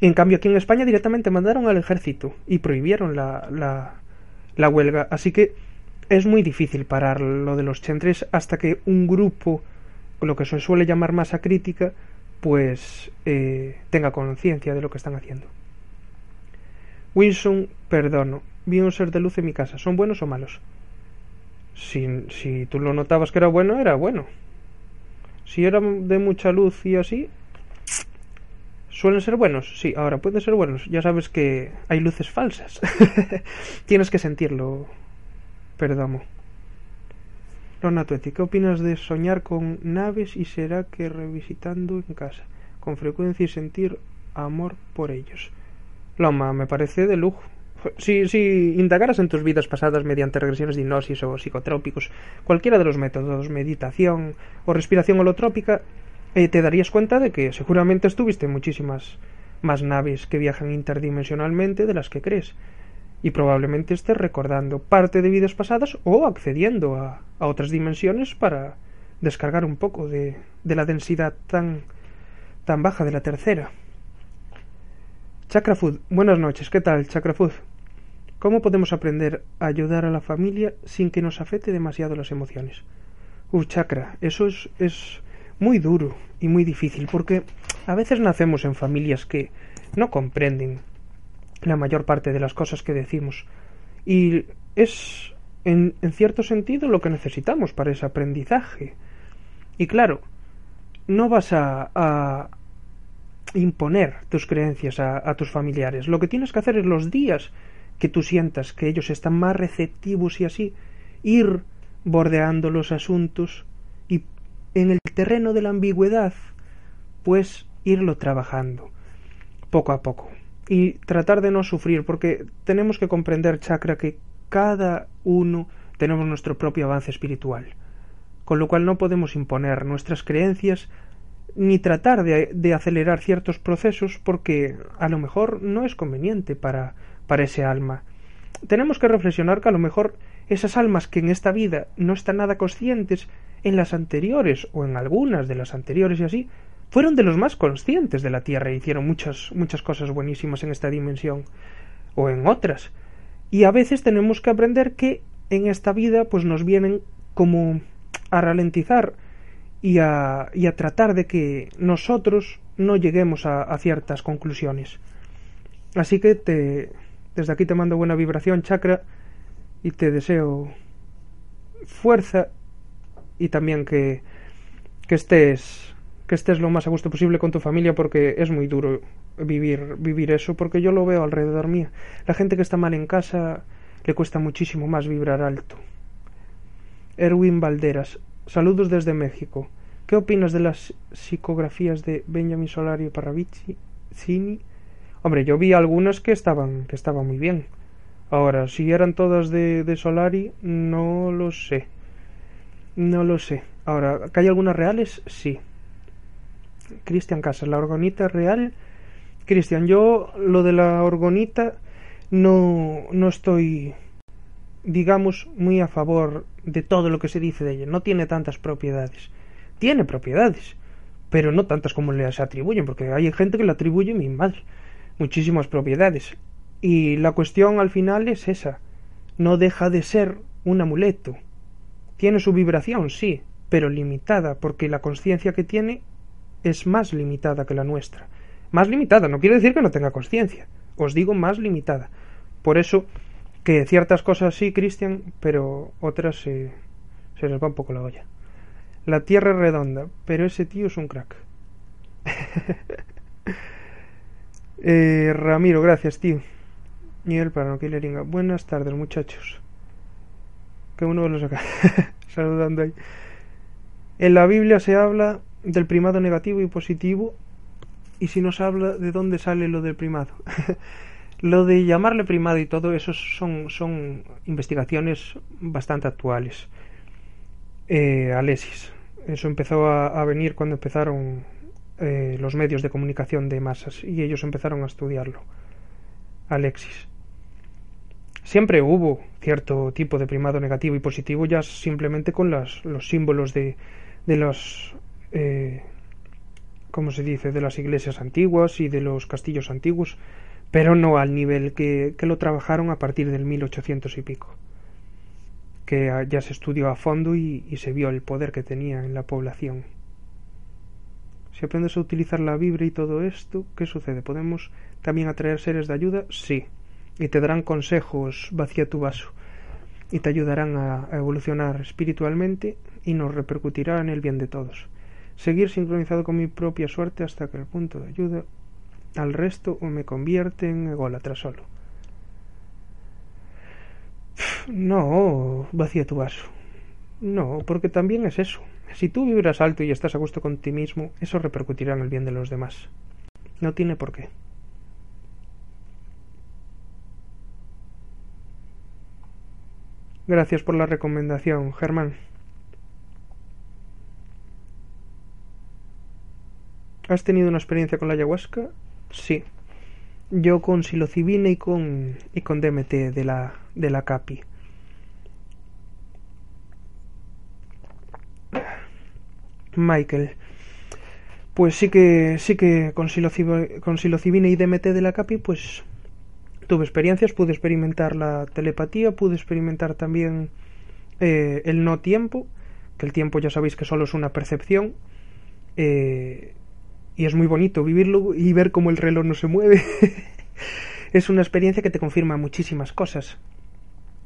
En cambio aquí en España directamente mandaron al ejército y prohibieron la, la, la huelga. Así que es muy difícil parar lo de los chentres hasta que un grupo, lo que se suele llamar masa crítica, pues eh, tenga conciencia de lo que están haciendo. Wilson, perdono. Vi un ser de luz en mi casa. ¿Son buenos o malos? Si, si tú lo notabas que era bueno, era bueno. Si era de mucha luz y así, ¿Suelen ser buenos? Sí, ahora pueden ser buenos. Ya sabes que hay luces falsas. Tienes que sentirlo. Perdomo. Lona Tueti, ¿qué opinas de soñar con naves y será que revisitando en casa, con frecuencia y sentir amor por ellos? Loma, me parece de lujo. Si, indagaras en tus vidas pasadas mediante regresiones de hipnosis o psicotrópicos, cualquiera de los métodos, meditación o respiración holotrópica, eh, te darías cuenta de que seguramente estuviste en muchísimas más naves que viajan interdimensionalmente de las que crees, y probablemente estés recordando parte de vidas pasadas o accediendo a, a otras dimensiones para descargar un poco de, de la densidad tan, tan baja de la tercera. Chakra Food, buenas noches, ¿qué tal, Chakra Food? ¿Cómo podemos aprender a ayudar a la familia sin que nos afecte demasiado las emociones? Uh, Chakra, eso es, es muy duro y muy difícil porque a veces nacemos en familias que no comprenden la mayor parte de las cosas que decimos y es en, en cierto sentido lo que necesitamos para ese aprendizaje. Y claro, no vas a imponer tus creencias a, tus familiares. Lo que tienes que hacer es los días que tú sientas que ellos están más receptivos y así, ir bordeando los asuntos y en el terreno de la ambigüedad, pues irlo trabajando poco a poco y tratar de no sufrir, porque tenemos que comprender, chakra, que cada uno tenemos nuestro propio avance espiritual, con lo cual no podemos imponer nuestras creencias ni tratar de, acelerar ciertos procesos porque a lo mejor no es conveniente para, para ese alma. Tenemos que reflexionar que a lo mejor esas almas que en esta vida no están nada conscientes, en las anteriores o en algunas de las anteriores y así, fueron de los más conscientes de la Tierra e hicieron muchas, muchas cosas buenísimas en esta dimensión o en otras. Y a veces tenemos que aprender que en esta vida pues nos vienen como a ralentizar y a, y a tratar de que nosotros no lleguemos a, ciertas conclusiones. Así que te, desde aquí te mando buena vibración, chakra, y te deseo fuerza y también que, que estés que estés lo más a gusto posible con tu familia porque es muy duro vivir vivir eso porque yo lo veo alrededor mía. La gente que está mal en casa le cuesta muchísimo más vibrar alto. Erwin Valderas saludos desde México ¿qué opinas de las psicografías de Benjamin Solari Parravicini? hombre yo vi algunas que estaban que estaban muy bien ahora si eran todas de, de Solari no lo sé no lo sé ahora ¿que hay algunas reales? sí Cristian Casas, la orgonita real. Cristian, yo lo de la orgonita no, no estoy, digamos, muy a favor de todo lo que se dice de ella. No tiene tantas propiedades. Tiene propiedades, pero no tantas como le se atribuyen, porque hay gente que le atribuye, mi madre, muchísimas propiedades. Y la cuestión al final es esa. No deja de ser un amuleto. Tiene su vibración, sí, pero limitada, porque la conciencia que tiene es más limitada que la nuestra. Más limitada, no quiere decir que no tenga conciencia. Os digo más limitada. Por eso que ciertas cosas sí, Cristian, pero otras se, se les va un poco la olla. La Tierra es redonda, pero ese tío es un crack. eh, Ramiro, gracias, tío. Y el para no Buenas tardes, muchachos. Que uno los acá saludando ahí. En la Biblia se habla del primado negativo y positivo y si nos habla de dónde sale lo del primado. lo de llamarle primado y todo eso son, son investigaciones bastante actuales. Eh, Alexis. Eso empezó a, venir cuando empezaron eh, los medios de comunicación de masas y ellos empezaron a estudiarlo. Alexis. Siempre hubo cierto tipo de primado negativo y positivo ya simplemente con las, los símbolos de, de los eh, como se dice, de las iglesias antiguas y de los castillos antiguos, pero no al nivel que, que lo trabajaron a partir del 1800 y pico, que ya se estudió a fondo y, se vio el poder que tenía en la población. Si aprendes a utilizar la vibra y todo esto, ¿qué sucede? ¿Podemos también atraer seres de ayuda? Sí. Y te darán consejos, vacía tu vaso. Y te ayudarán a, a evolucionar espiritualmente y nos repercutirá en el bien de todos seguir sincronizado con mi propia suerte hasta que el punto de ayuda al resto o me convierte en ególatra solo. No, vacía tu vaso. No, porque también es eso. Si tú vibras alto y estás a gusto con ti mismo, eso repercutirá en el bien de los demás. No tiene por qué. Gracias por la recomendación, Germán. ¿Has tenido una experiencia con la ayahuasca? Sí. Yo con psilocibina y con y con DMT de la de la CAPI. Michael. Pues sí que sí que con psilocibina, y DMT de la CAPI pues tuve experiencias, pude experimentar la telepatía, pude experimentar también eh, el no tiempo, que el tiempo ya sabéis que solo es una percepción Eh, y es muy bonito vivirlo y ver cómo el reloj no se mueve. es una experiencia que te confirma muchísimas cosas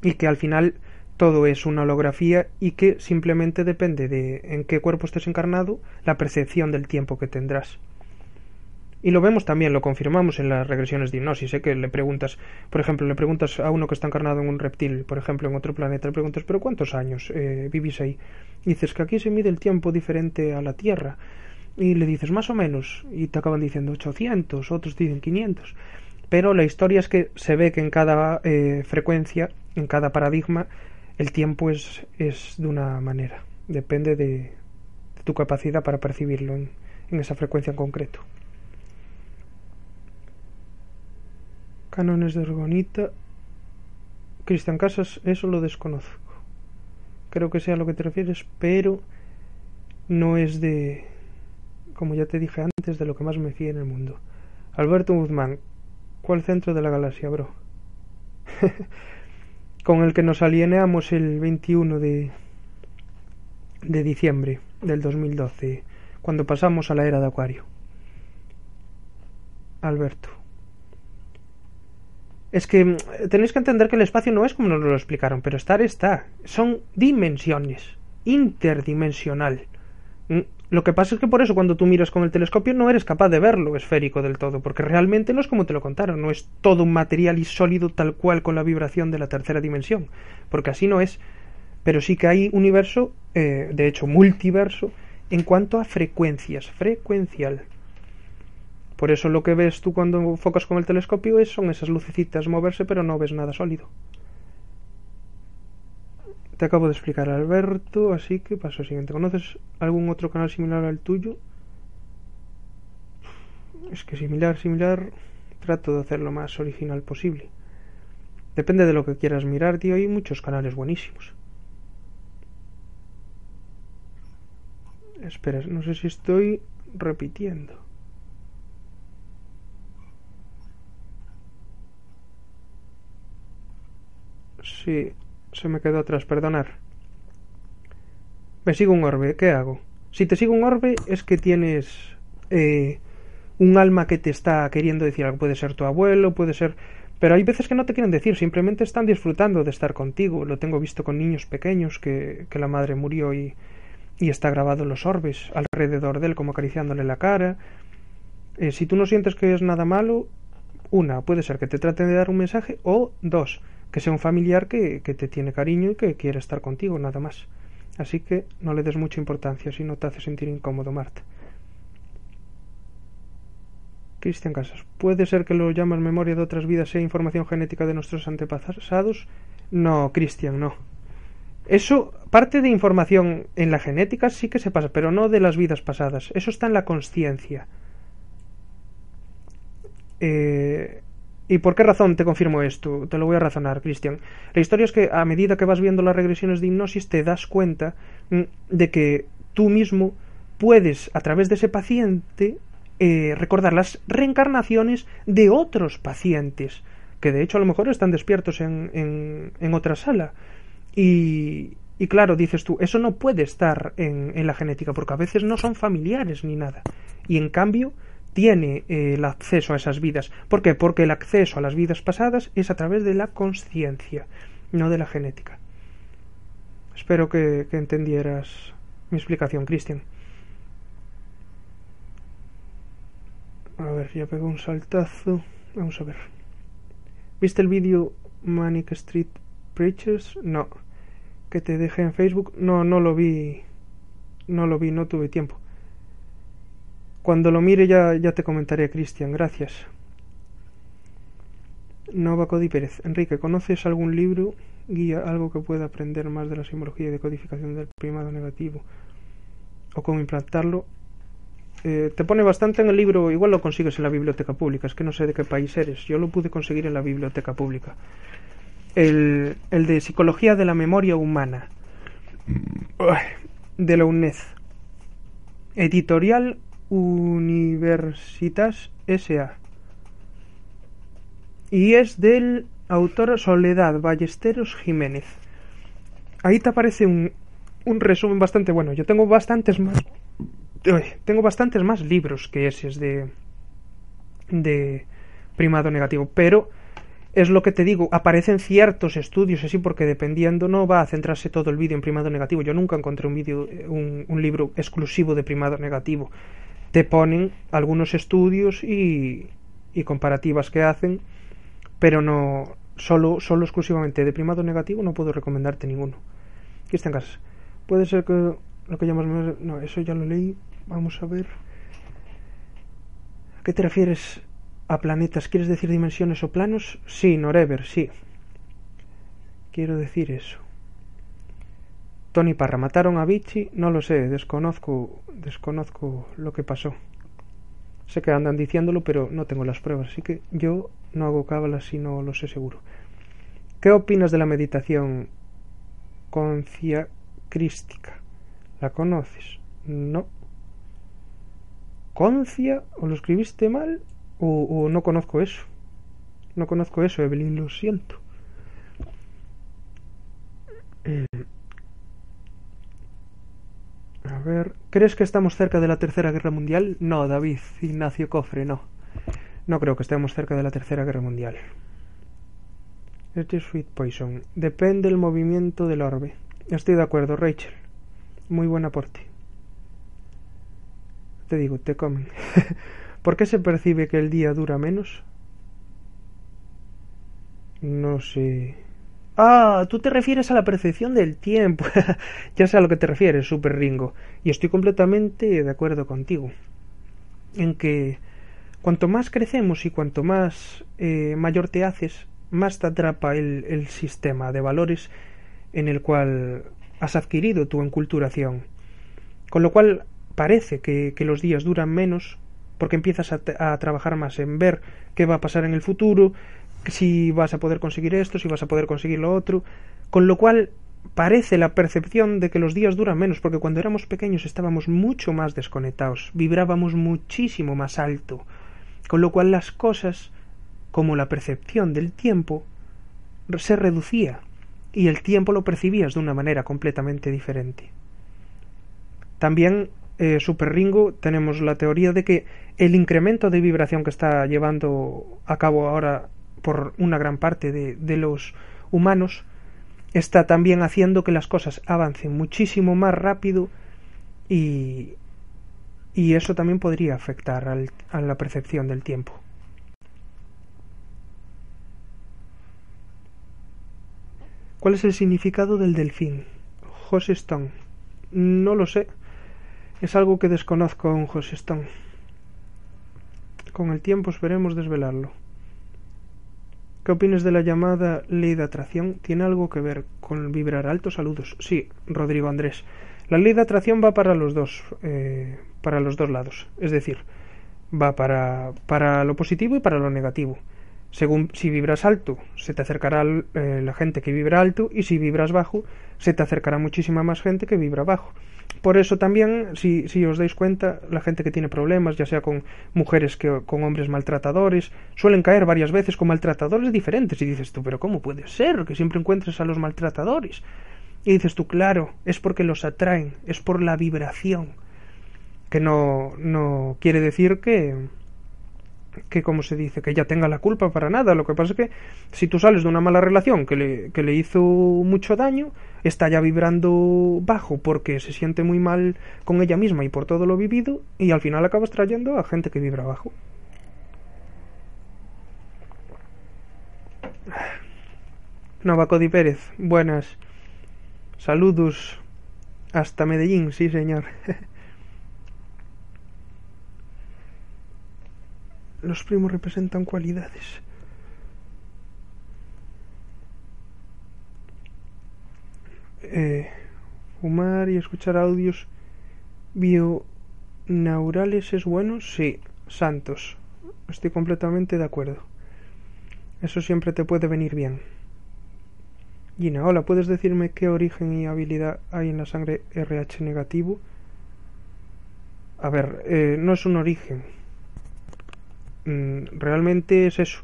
y que al final todo es una holografía y que simplemente depende de en qué cuerpo estés encarnado la percepción del tiempo que tendrás. Y lo vemos también, lo confirmamos en las regresiones de hipnosis, ¿eh? que le preguntas, por ejemplo, le preguntas a uno que está encarnado en un reptil, por ejemplo, en otro planeta, le preguntas, ¿pero cuántos años eh, vivís ahí? Y dices que aquí se mide el tiempo diferente a la Tierra. Y le dices, más o menos, y te acaban diciendo 800, otros dicen 500. Pero la historia es que se ve que en cada eh, frecuencia, en cada paradigma, el tiempo es, es de una manera. Depende de, tu capacidad para percibirlo en, en esa frecuencia en concreto. Cánones de Orgonita. Cristian Casas, eso lo desconozco. Creo que sea a lo que te refieres, pero no es de, como ya te dije antes, de lo que más me fíe en el mundo. Alberto Guzmán, ¿cuál centro de la galaxia, bro? Con el que nos alineamos el 21 de, de diciembre del 2012, cuando pasamos a la era de Acuario. Alberto. Es que mm, tenéis que entender que el espacio no es como nos lo explicaron, pero estar está. Son dimensiones. Interdimensional. Lo que pasa es que por eso cuando tú miras con el telescopio no eres capaz de verlo esférico del todo, porque realmente no es como te lo contaron, no es todo un material y sólido tal cual con la vibración de la tercera dimensión, porque así no es. Pero sí que hay universo, eh, de hecho multiverso, en cuanto a frecuencias, frecuencial. Por eso lo que ves tú cuando enfocas con el telescopio es, son esas lucecitas moverse, pero no ves nada sólido. Te acabo de explicar, Alberto, así que paso al siguiente. ¿Conoces algún otro canal similar al tuyo? Es que similar, similar, trato de hacer lo más original posible. Depende de lo que quieras mirar, tío, hay muchos canales buenísimos. Espera, no sé si estoy repitiendo. Sí, se me quedó atrás, perdonar. Me sigo un orbe, ¿qué hago? Si te sigo un orbe es que tienes eh, un alma que te está queriendo decir algo. Puede ser tu abuelo, puede ser... Pero hay veces que no te quieren decir, simplemente están disfrutando de estar contigo. Lo tengo visto con niños pequeños que, que la madre murió y, y está grabado en los orbes alrededor de él, como acariciándole la cara. Eh, si tú no sientes que es nada malo, una, puede ser que te traten de dar un mensaje, o dos, que sea un familiar que, que te tiene cariño y que quiere estar contigo, nada más. Así que no le des mucha importancia si no te hace sentir incómodo, Marta. Cristian Casas, ¿puede ser que lo llamas memoria de otras vidas sea información genética de nuestros antepasados? No, Cristian, no. Eso, parte de información en la genética sí que se pasa, pero no de las vidas pasadas. Eso está en la conciencia. Eh, ¿Y por qué razón te confirmo esto? Te lo voy a razonar, Cristian. La historia es que a medida que vas viendo las regresiones de hipnosis te das cuenta mm, de que tú mismo puedes, a través de ese paciente, eh, recordar las reencarnaciones de otros pacientes, que de hecho a lo mejor están despiertos en, en, otra sala. Y, y, claro, dices tú, eso no puede estar en, en la genética, porque a veces no son familiares ni nada. Y en cambio, tiene eh, el acceso a esas vidas. ¿Por qué? Porque el acceso a las vidas pasadas es a través de la conciencia, no de la genética. Espero que, entendieras mi explicación, Cristian. A ver, ya pegó un saltazo. Vamos a ver. ¿Viste el vídeo Manic Street Preachers? No. Que te dejé en Facebook. No, no lo vi. No lo vi, no tuve tiempo. Cuando lo mire ya, ya te comentaré, Cristian. Gracias. Nova Cody Pérez. Enrique, ¿conoces algún libro, guía, algo que pueda aprender más de la simbología y decodificación del primado negativo? O cómo implantarlo. Eh, te pone bastante en el libro, igual lo consigues en la biblioteca pública, es que no sé de qué país eres. Yo lo pude conseguir en la biblioteca pública. El, el de Psicología de la Memoria Humana. De la UNED. Editorial Universitas S.A. Y es del autor Soledad Ballesteros Jiménez. Ahí te aparece un, un resumen bastante bueno. Yo tengo bastantes más. tengo bastantes más libros que esos de de primado negativo, pero es lo que te digo, aparecen ciertos estudios así porque dependiendo no va a centrarse todo el vídeo en primado negativo. Yo nunca encontré un vídeo un, un libro exclusivo de primado negativo. Te ponen algunos estudios y, comparativas que hacen, pero no solo solo exclusivamente de primado negativo no puedo recomendarte ninguno. Aquí está en casa. Puede ser que lo que llamas no, eso ya lo leí. Vamos a ver. ¿A qué te refieres a planetas? ¿Quieres decir dimensiones o planos? Sí, Norever, sí. Quiero decir eso. Tony Parra, ¿mataron a Vichy? No lo sé, desconozco, desconozco lo que pasó. Sé que andan diciéndolo, pero no tengo las pruebas, así que yo no hago cábalas si no lo sé seguro. ¿Qué opinas de la meditación concia crística? ¿La conoces? No. ¿Concia? ¿O lo escribiste mal? O, no conozco eso. No conozco eso, Evelyn, lo siento. A ver, ¿crees que estamos cerca de la Tercera Guerra Mundial? No, David, Ignacio Cofre, no. No creo que estemos cerca de la Tercera Guerra Mundial. Este es Sweet Poison. Depende del movimiento del orbe. Estoy de acuerdo, Rachel. Muy buen aporte. Te digo, te comen. ¿Por qué se percibe que el día dura menos? No sé. Ah, tú te refieres a la percepción del tiempo. ya sé a lo que te refieres, Super Ringo. Y estoy completamente de acuerdo contigo. En que cuanto más crecemos y cuanto más eh, mayor te haces, más te atrapa el, sistema de valores en el cual has adquirido tu enculturación. Con lo cual parece que, que los días duran menos porque empiezas a, trabajar más en ver qué va a pasar en el futuro, si vas a poder conseguir esto, si vas a poder conseguir lo otro, con lo cual parece la percepción de que los días duran menos, porque cuando éramos pequeños estábamos mucho más desconectados, vibrábamos muchísimo más alto, con lo cual las cosas, como la percepción del tiempo, se reducía y el tiempo lo percibías de una manera completamente diferente. También eh, Super Ringo tenemos la teoría de que el incremento de vibración que está llevando a cabo ahora por una gran parte de, los humanos está también haciendo que las cosas avancen muchísimo más rápido y, y eso también podría afectar al, a la percepción del tiempo. ¿Cuál es el significado del delfín? José Stone. No lo sé. Es algo que desconozco en José Stone. Con el tiempo esperemos desvelarlo. ¿Qué opinas de la llamada ley de atracción? ¿Tiene algo que ver con vibrar alto? Saludos. Sí, Rodrigo Andrés. La ley de atracción va para los dos, eh, para los dos lados. Es decir, va para, para lo positivo y para lo negativo. Según si vibras alto, se te acercará eh, la gente que vibra alto y si vibras bajo, se te acercará muchísima más gente que vibra bajo. Por eso también, si, si os dais cuenta, la gente que tiene problemas, ya sea con mujeres que con hombres maltratadores, suelen caer varias veces con maltratadores diferentes. Y dices tú, pero ¿cómo puede ser que siempre encuentres a los maltratadores? Y dices tú, claro, es porque los atraen, es por la vibración. Que no, no quiere decir que, que como se dice, que ella tenga la culpa para nada. Lo que pasa es que si tú sales de una mala relación que le, que le hizo mucho daño, está ya vibrando bajo porque se siente muy mal con ella misma y por todo lo vivido, y al final acabas trayendo a gente que vibra bajo. Nova Cody Pérez, buenas. Saludos hasta Medellín, sí señor. los primos representan cualidades. Eh, fumar y escuchar audios bionaurales es bueno, sí, santos. Estoy completamente de acuerdo. Eso siempre te puede venir bien. Gina, hola, ¿puedes decirme qué origen y habilidad hay en la sangre RH negativo? A ver, eh, no es un origen, realmente es eso.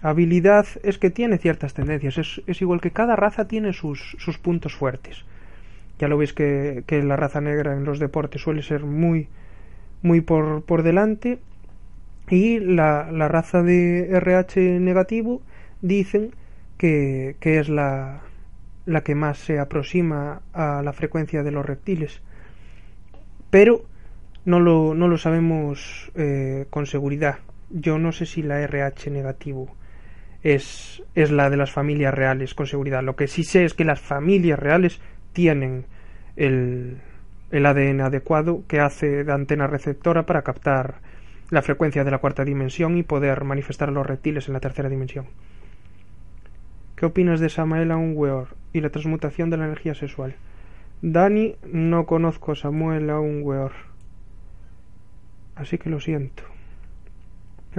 Habilidad es que tiene ciertas tendencias, es, igual que cada raza tiene sus, sus puntos fuertes. Ya lo veis que, que la raza negra en los deportes suele ser muy, muy por, por delante. Y la, la raza de RH negativo dicen que, que es la, la que más se aproxima a la frecuencia de los reptiles. Pero no lo, no lo sabemos eh, con seguridad. Yo no sé si la RH negativo es, es la de las familias reales con seguridad. Lo que sí sé es que las familias reales tienen el, el ADN adecuado que hace de antena receptora para captar la frecuencia de la cuarta dimensión y poder manifestar a los reptiles en la tercera dimensión. ¿Qué opinas de Samael Aunweor y la transmutación de la energía sexual? Dani, no conozco a Samuel Aunweor. Así que lo siento.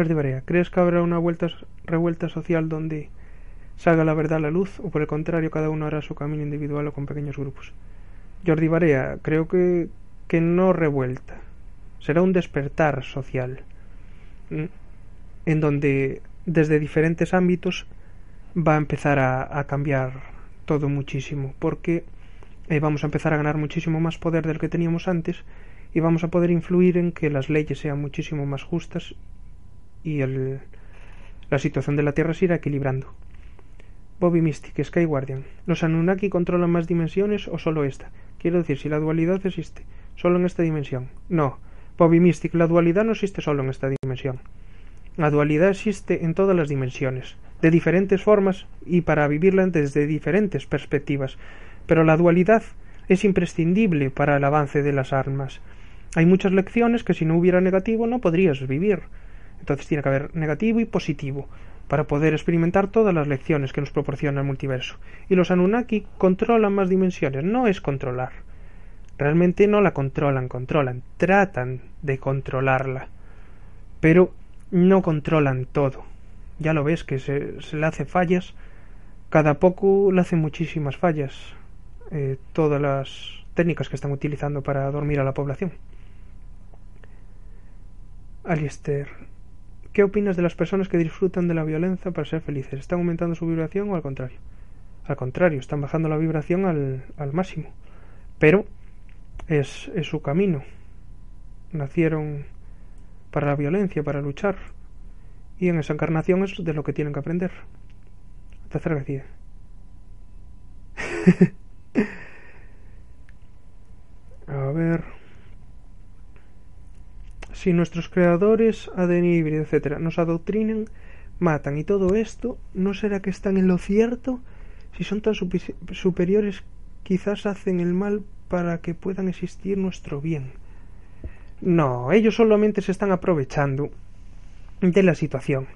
Barea, ¿crees que habrá una vuelta, revuelta social donde salga la verdad a la luz o por el contrario cada uno hará su camino individual o con pequeños grupos? Jordi Barea, creo que, que no revuelta. Será un despertar social en donde desde diferentes ámbitos va a empezar a, cambiar todo muchísimo, porque eh, vamos a empezar a ganar muchísimo más poder del que teníamos antes y vamos a poder influir en que las leyes sean muchísimo más justas y el, la situación de la Tierra se irá equilibrando. Bobby Mystic, Sky Guardian. ¿Los Anunnaki controlan más dimensiones o solo esta? Quiero decir, si la dualidad existe solo en esta dimensión. No, Bobby Mystic, la dualidad no existe solo en esta dimensión. La dualidad existe en todas las dimensiones de diferentes formas y para vivirla desde diferentes perspectivas. Pero la dualidad es imprescindible para el avance de las armas. Hay muchas lecciones que si no hubiera negativo no podrías vivir. Entonces tiene que haber negativo y positivo para poder experimentar todas las lecciones que nos proporciona el multiverso. Y los Anunnaki controlan más dimensiones, no es controlar. Realmente no la controlan, controlan, tratan de controlarla. Pero no controlan todo ya lo ves que se, le hace fallas cada poco le hacen muchísimas fallas eh, todas las técnicas que están utilizando para dormir a la población Alistair ¿qué opinas de las personas que disfrutan de la violencia para ser felices? ¿están aumentando su vibración o al contrario? al contrario, están bajando la vibración al, máximo pero es, su camino nacieron para la violencia, para luchar y en esa encarnación es de lo que tienen que aprender. Tercera García. A ver. Si nuestros creadores, ADN híbrido, etcétera, nos adoctrinan, matan y todo esto, ¿no será que están en lo cierto? Si son tan superiores, quizás hacen el mal para que puedan existir nuestro bien. No, ellos solamente se están aprovechando de la situación.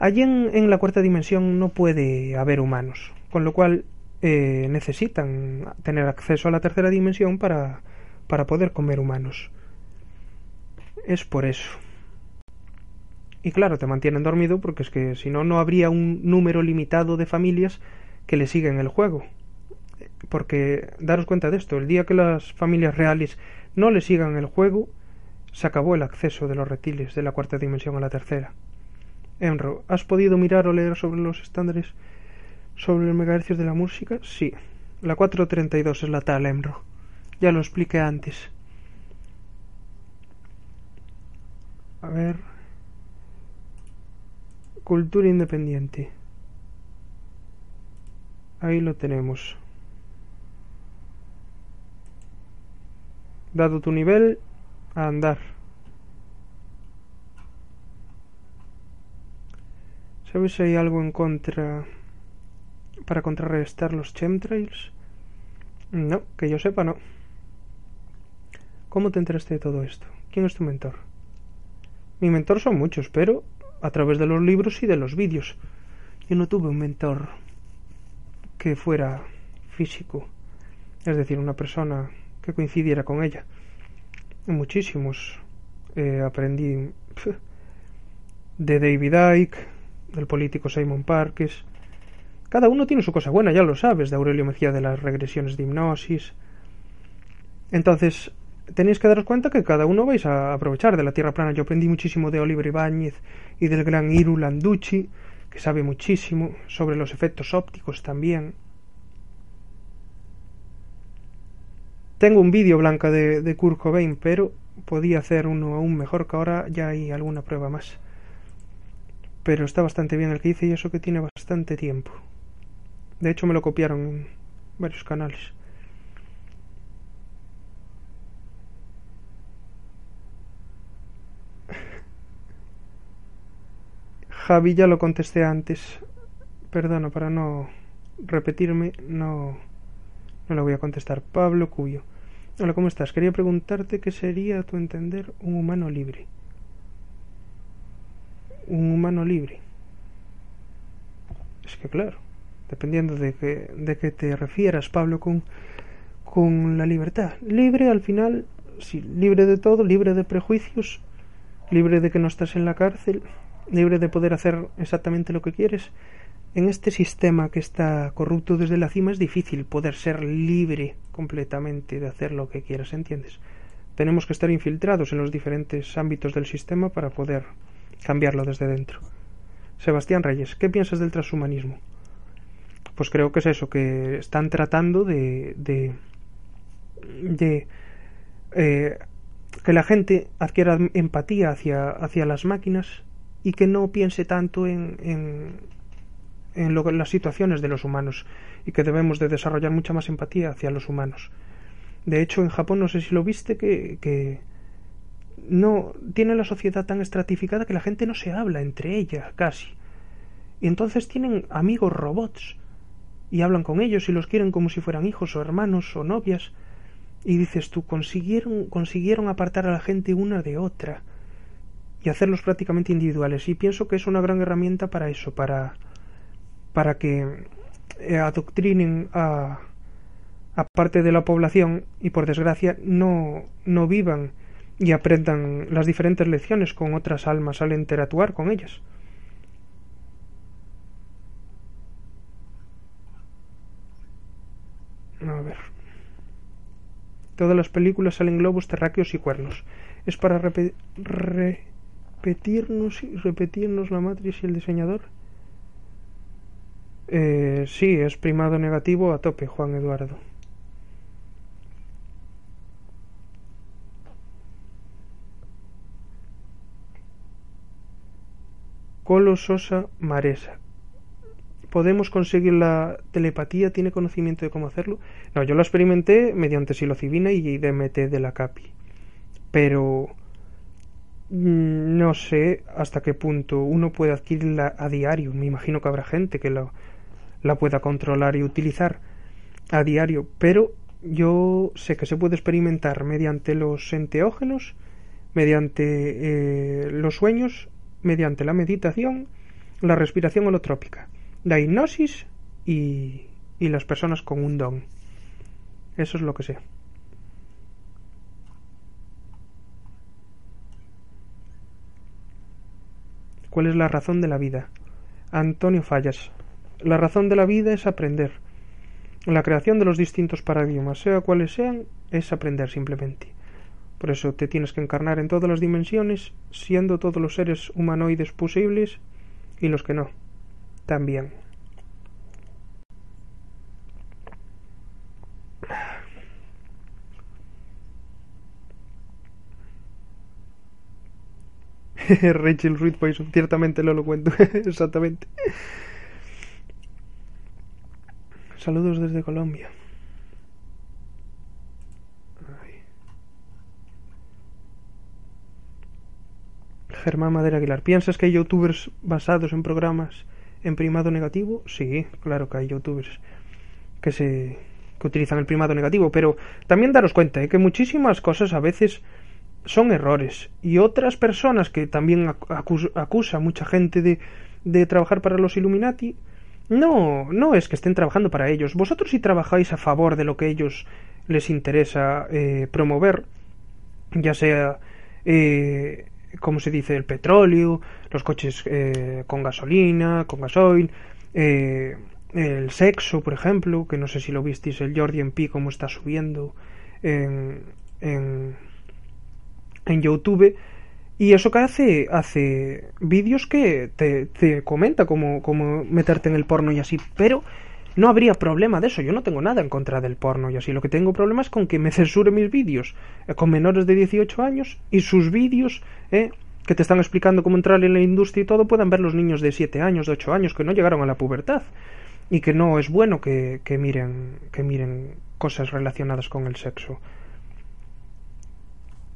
Allí en, la cuarta dimensión no puede haber humanos, con lo cual eh, necesitan tener acceso a la tercera dimensión para, para poder comer humanos. Es por eso. Y claro, te mantienen dormido porque es que si no, no habría un número limitado de familias que le siguen el juego. Porque daros cuenta de esto, el día que las familias reales no le sigan el juego, se acabó el acceso de los reptiles de la cuarta dimensión a la tercera. Enro, ¿has podido mirar o leer sobre los estándares sobre los megahercios de la música? Sí. La 432 es la tal, Enro. Ya lo expliqué antes. A ver. Cultura independiente. Ahí lo tenemos. Dado tu nivel, andar. ¿Sabes si hay algo en contra para contrarrestar los chemtrails? No, que yo sepa no. ¿Cómo te enteraste de todo esto? ¿Quién es tu mentor? Mi mentor son muchos, pero a través de los libros y de los vídeos. Yo no tuve un mentor que fuera físico, es decir, una persona que coincidiera con ella muchísimos. Eh, aprendí de David Icke, del político Simon Parkes. Cada uno tiene su cosa buena, ya lo sabes, de Aurelio Mejía de las regresiones de hipnosis. Entonces, tenéis que daros cuenta que cada uno vais a aprovechar de la Tierra plana. Yo aprendí muchísimo de Oliver Ibáñez y del gran Iru Landucci, que sabe muchísimo sobre los efectos ópticos también. Tengo un vídeo blanca de, de Kurt Cobain, pero podía hacer uno aún mejor que ahora ya hay alguna prueba más. Pero está bastante bien el que hice y eso que tiene bastante tiempo. De hecho me lo copiaron en varios canales. Javi ya lo contesté antes. Perdona, para no repetirme, no, no lo voy a contestar. Pablo Cuyo. Hola, ¿cómo estás? Quería preguntarte qué sería, a tu entender, un humano libre. Un humano libre. Es que claro, dependiendo de qué de que te refieras, Pablo, con, con la libertad. Libre al final, sí, libre de todo, libre de prejuicios, libre de que no estás en la cárcel, libre de poder hacer exactamente lo que quieres. En este sistema que está corrupto desde la cima es difícil poder ser libre completamente de hacer lo que quieras, ¿entiendes? Tenemos que estar infiltrados en los diferentes ámbitos del sistema para poder cambiarlo desde dentro. Sebastián Reyes, ¿qué piensas del transhumanismo? Pues creo que es eso, que están tratando de. de. de. Eh, que la gente adquiera empatía hacia, hacia las máquinas y que no piense tanto en, en, en, lo, las situaciones de los humanos y que debemos de desarrollar mucha más empatía hacia los humanos. De hecho, en Japón no sé si lo viste que, que no tiene la sociedad tan estratificada que la gente no se habla entre ella casi. Y entonces tienen amigos robots y hablan con ellos y los quieren como si fueran hijos o hermanos o novias. Y dices tú, consiguieron, consiguieron apartar a la gente una de otra y hacerlos prácticamente individuales. Y pienso que es una gran herramienta para eso, para, para que eh, adoctrinen a, a parte de la población y por desgracia no, no vivan y aprendan las diferentes lecciones con otras almas al interactuar con ellas. A ver. Todas las películas salen globos terráqueos y cuernos. Es para repetir repetirnos y repetirnos la matriz y el diseñador? Eh, sí, es primado negativo a tope, Juan Eduardo. Colo Sosa Maresa. ¿Podemos conseguir la telepatía? ¿Tiene conocimiento de cómo hacerlo? No, yo lo experimenté mediante silocibina y DMT de la CAPI. Pero no sé hasta qué punto uno puede adquirirla a diario. Me imagino que habrá gente que la, pueda controlar y utilizar a diario, pero yo sé que se puede experimentar mediante los enteógenos, mediante eh, los sueños, mediante la meditación, la respiración holotrópica, la hipnosis y las personas con un don. Eso es lo que sé. ¿Cuál es la razón de la vida? Antonio Fallas. La razón de la vida es aprender. La creación de los distintos paradigmas, sea cuales sean, es aprender simplemente. Por eso te tienes que encarnar en todas las dimensiones, siendo todos los seres humanoides posibles y los que no. También. Rachel Ruiz pues ciertamente lo cuento, exactamente. Saludos desde Colombia. Germán Madera Aguilar. ¿Piensas que hay youtubers basados en programas en primado negativo? Sí, claro que hay youtubers que se que utilizan el primado negativo, pero también daros cuenta ¿eh? que muchísimas cosas a veces son errores. Y otras personas que también acusa, mucha gente de, de trabajar para los Illuminati, no, no es que estén trabajando para ellos. Vosotros si trabajáis a favor de lo que ellos les interesa eh, promover, ya sea, eh, como se dice, el petróleo, los coches eh, con gasolina, con gasoil, eh, el sexo, por ejemplo, que no sé si lo visteis, el Jordi MP, cómo está subiendo en, en en YouTube y eso que hace, hace vídeos que te, te comenta cómo, cómo meterte en el porno y así, pero no habría problema de eso. Yo no tengo nada en contra del porno y así. Lo que tengo problema es con que me censure mis vídeos eh, con menores de 18 años y sus vídeos, eh, que te están explicando cómo entrar en la industria y todo, puedan ver los niños de 7 años, de 8 años, que no llegaron a la pubertad. Y que no es bueno que, que miren, que miren cosas relacionadas con el sexo.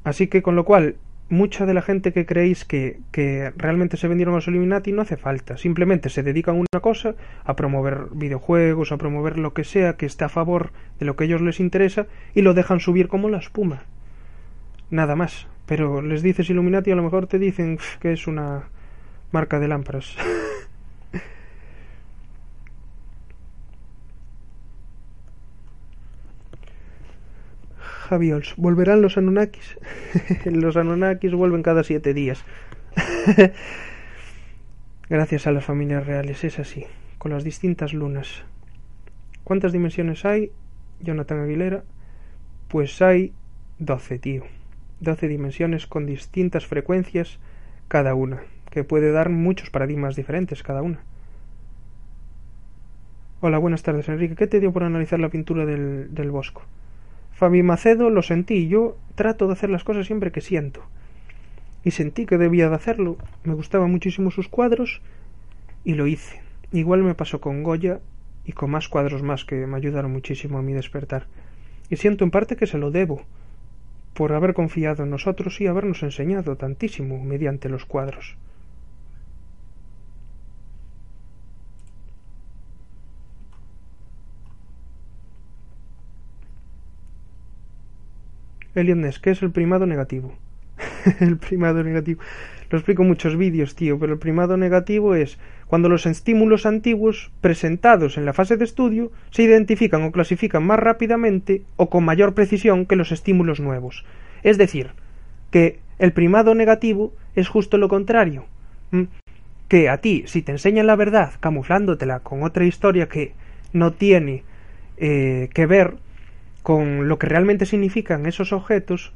Así que con lo cual, mucha de la gente que creéis que, que, realmente se vendieron a los Illuminati no hace falta. Simplemente se dedican a una cosa, a promover videojuegos, a promover lo que sea que esté a favor de lo que a ellos les interesa y lo dejan subir como la espuma. Nada más. Pero les dices Illuminati a lo mejor te dicen que es una marca de lámparas. Javiols. ¿Volverán los Anunnakis? los Anunnakis vuelven cada siete días. Gracias a las familias reales, es así, con las distintas lunas. ¿Cuántas dimensiones hay? Jonathan Aguilera. Pues hay doce, tío. Doce dimensiones con distintas frecuencias cada una, que puede dar muchos paradigmas diferentes cada una. Hola, buenas tardes, Enrique. ¿Qué te dio por analizar la pintura del, del Bosco? Fabi Macedo lo sentí, yo trato de hacer las cosas siempre que siento. Y sentí que debía de hacerlo, me gustaban muchísimo sus cuadros y lo hice. Igual me pasó con Goya y con más cuadros más que me ayudaron muchísimo a mi despertar. Y siento en parte que se lo debo, por haber confiado en nosotros y habernos enseñado tantísimo mediante los cuadros. Eliot ¿qué es el primado negativo? el primado negativo. Lo explico en muchos vídeos, tío, pero el primado negativo es cuando los estímulos antiguos presentados en la fase de estudio se identifican o clasifican más rápidamente o con mayor precisión que los estímulos nuevos. Es decir, que el primado negativo es justo lo contrario. Que a ti, si te enseñan la verdad camuflándotela con otra historia que no tiene eh, que ver con lo que realmente significan esos objetos,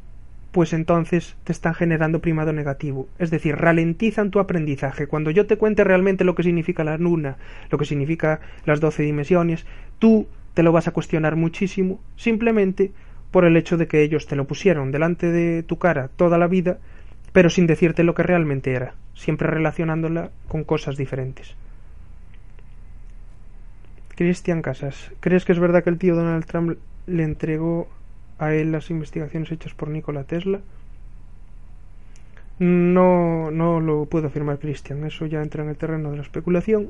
pues entonces te están generando primado negativo. Es decir, ralentizan tu aprendizaje. Cuando yo te cuente realmente lo que significa la luna, lo que significa las doce dimensiones, tú te lo vas a cuestionar muchísimo, simplemente por el hecho de que ellos te lo pusieron delante de tu cara toda la vida, pero sin decirte lo que realmente era, siempre relacionándola con cosas diferentes. Cristian Casas, ¿crees que es verdad que el tío Donald Trump le entregó a él las investigaciones hechas por Nikola Tesla. No, no lo puedo afirmar, Cristian. Eso ya entra en el terreno de la especulación.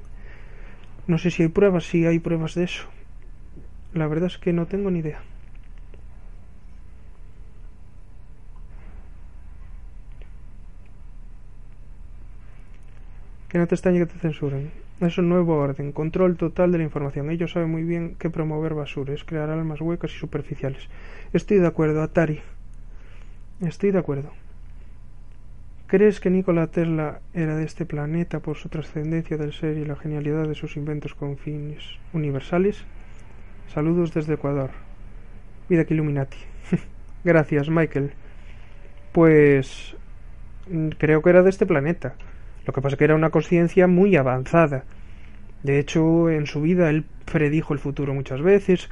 No sé si hay pruebas, si hay pruebas de eso. La verdad es que no tengo ni idea. Que no te extrañe que te censuren. Es un nuevo orden, control total de la información. Ellos saben muy bien que promover basura es crear almas huecas y superficiales. Estoy de acuerdo, Atari. Estoy de acuerdo. ¿Crees que Nikola Tesla era de este planeta por su trascendencia del ser y la genialidad de sus inventos con fines universales? Saludos desde Ecuador. Vida que Illuminati. Gracias, Michael. Pues creo que era de este planeta. Lo que pasa es que era una conciencia muy avanzada. De hecho, en su vida él predijo el futuro muchas veces,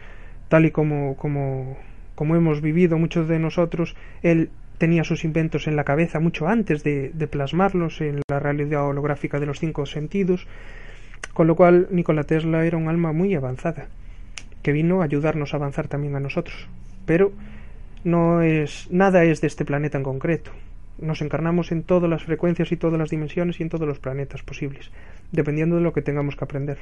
tal y como, como, como hemos vivido muchos de nosotros, él tenía sus inventos en la cabeza mucho antes de, de plasmarlos en la realidad holográfica de los cinco sentidos, con lo cual Nikola Tesla era un alma muy avanzada, que vino a ayudarnos a avanzar también a nosotros. Pero no es nada es de este planeta en concreto. Nos encarnamos en todas las frecuencias y todas las dimensiones y en todos los planetas posibles, dependiendo de lo que tengamos que aprender.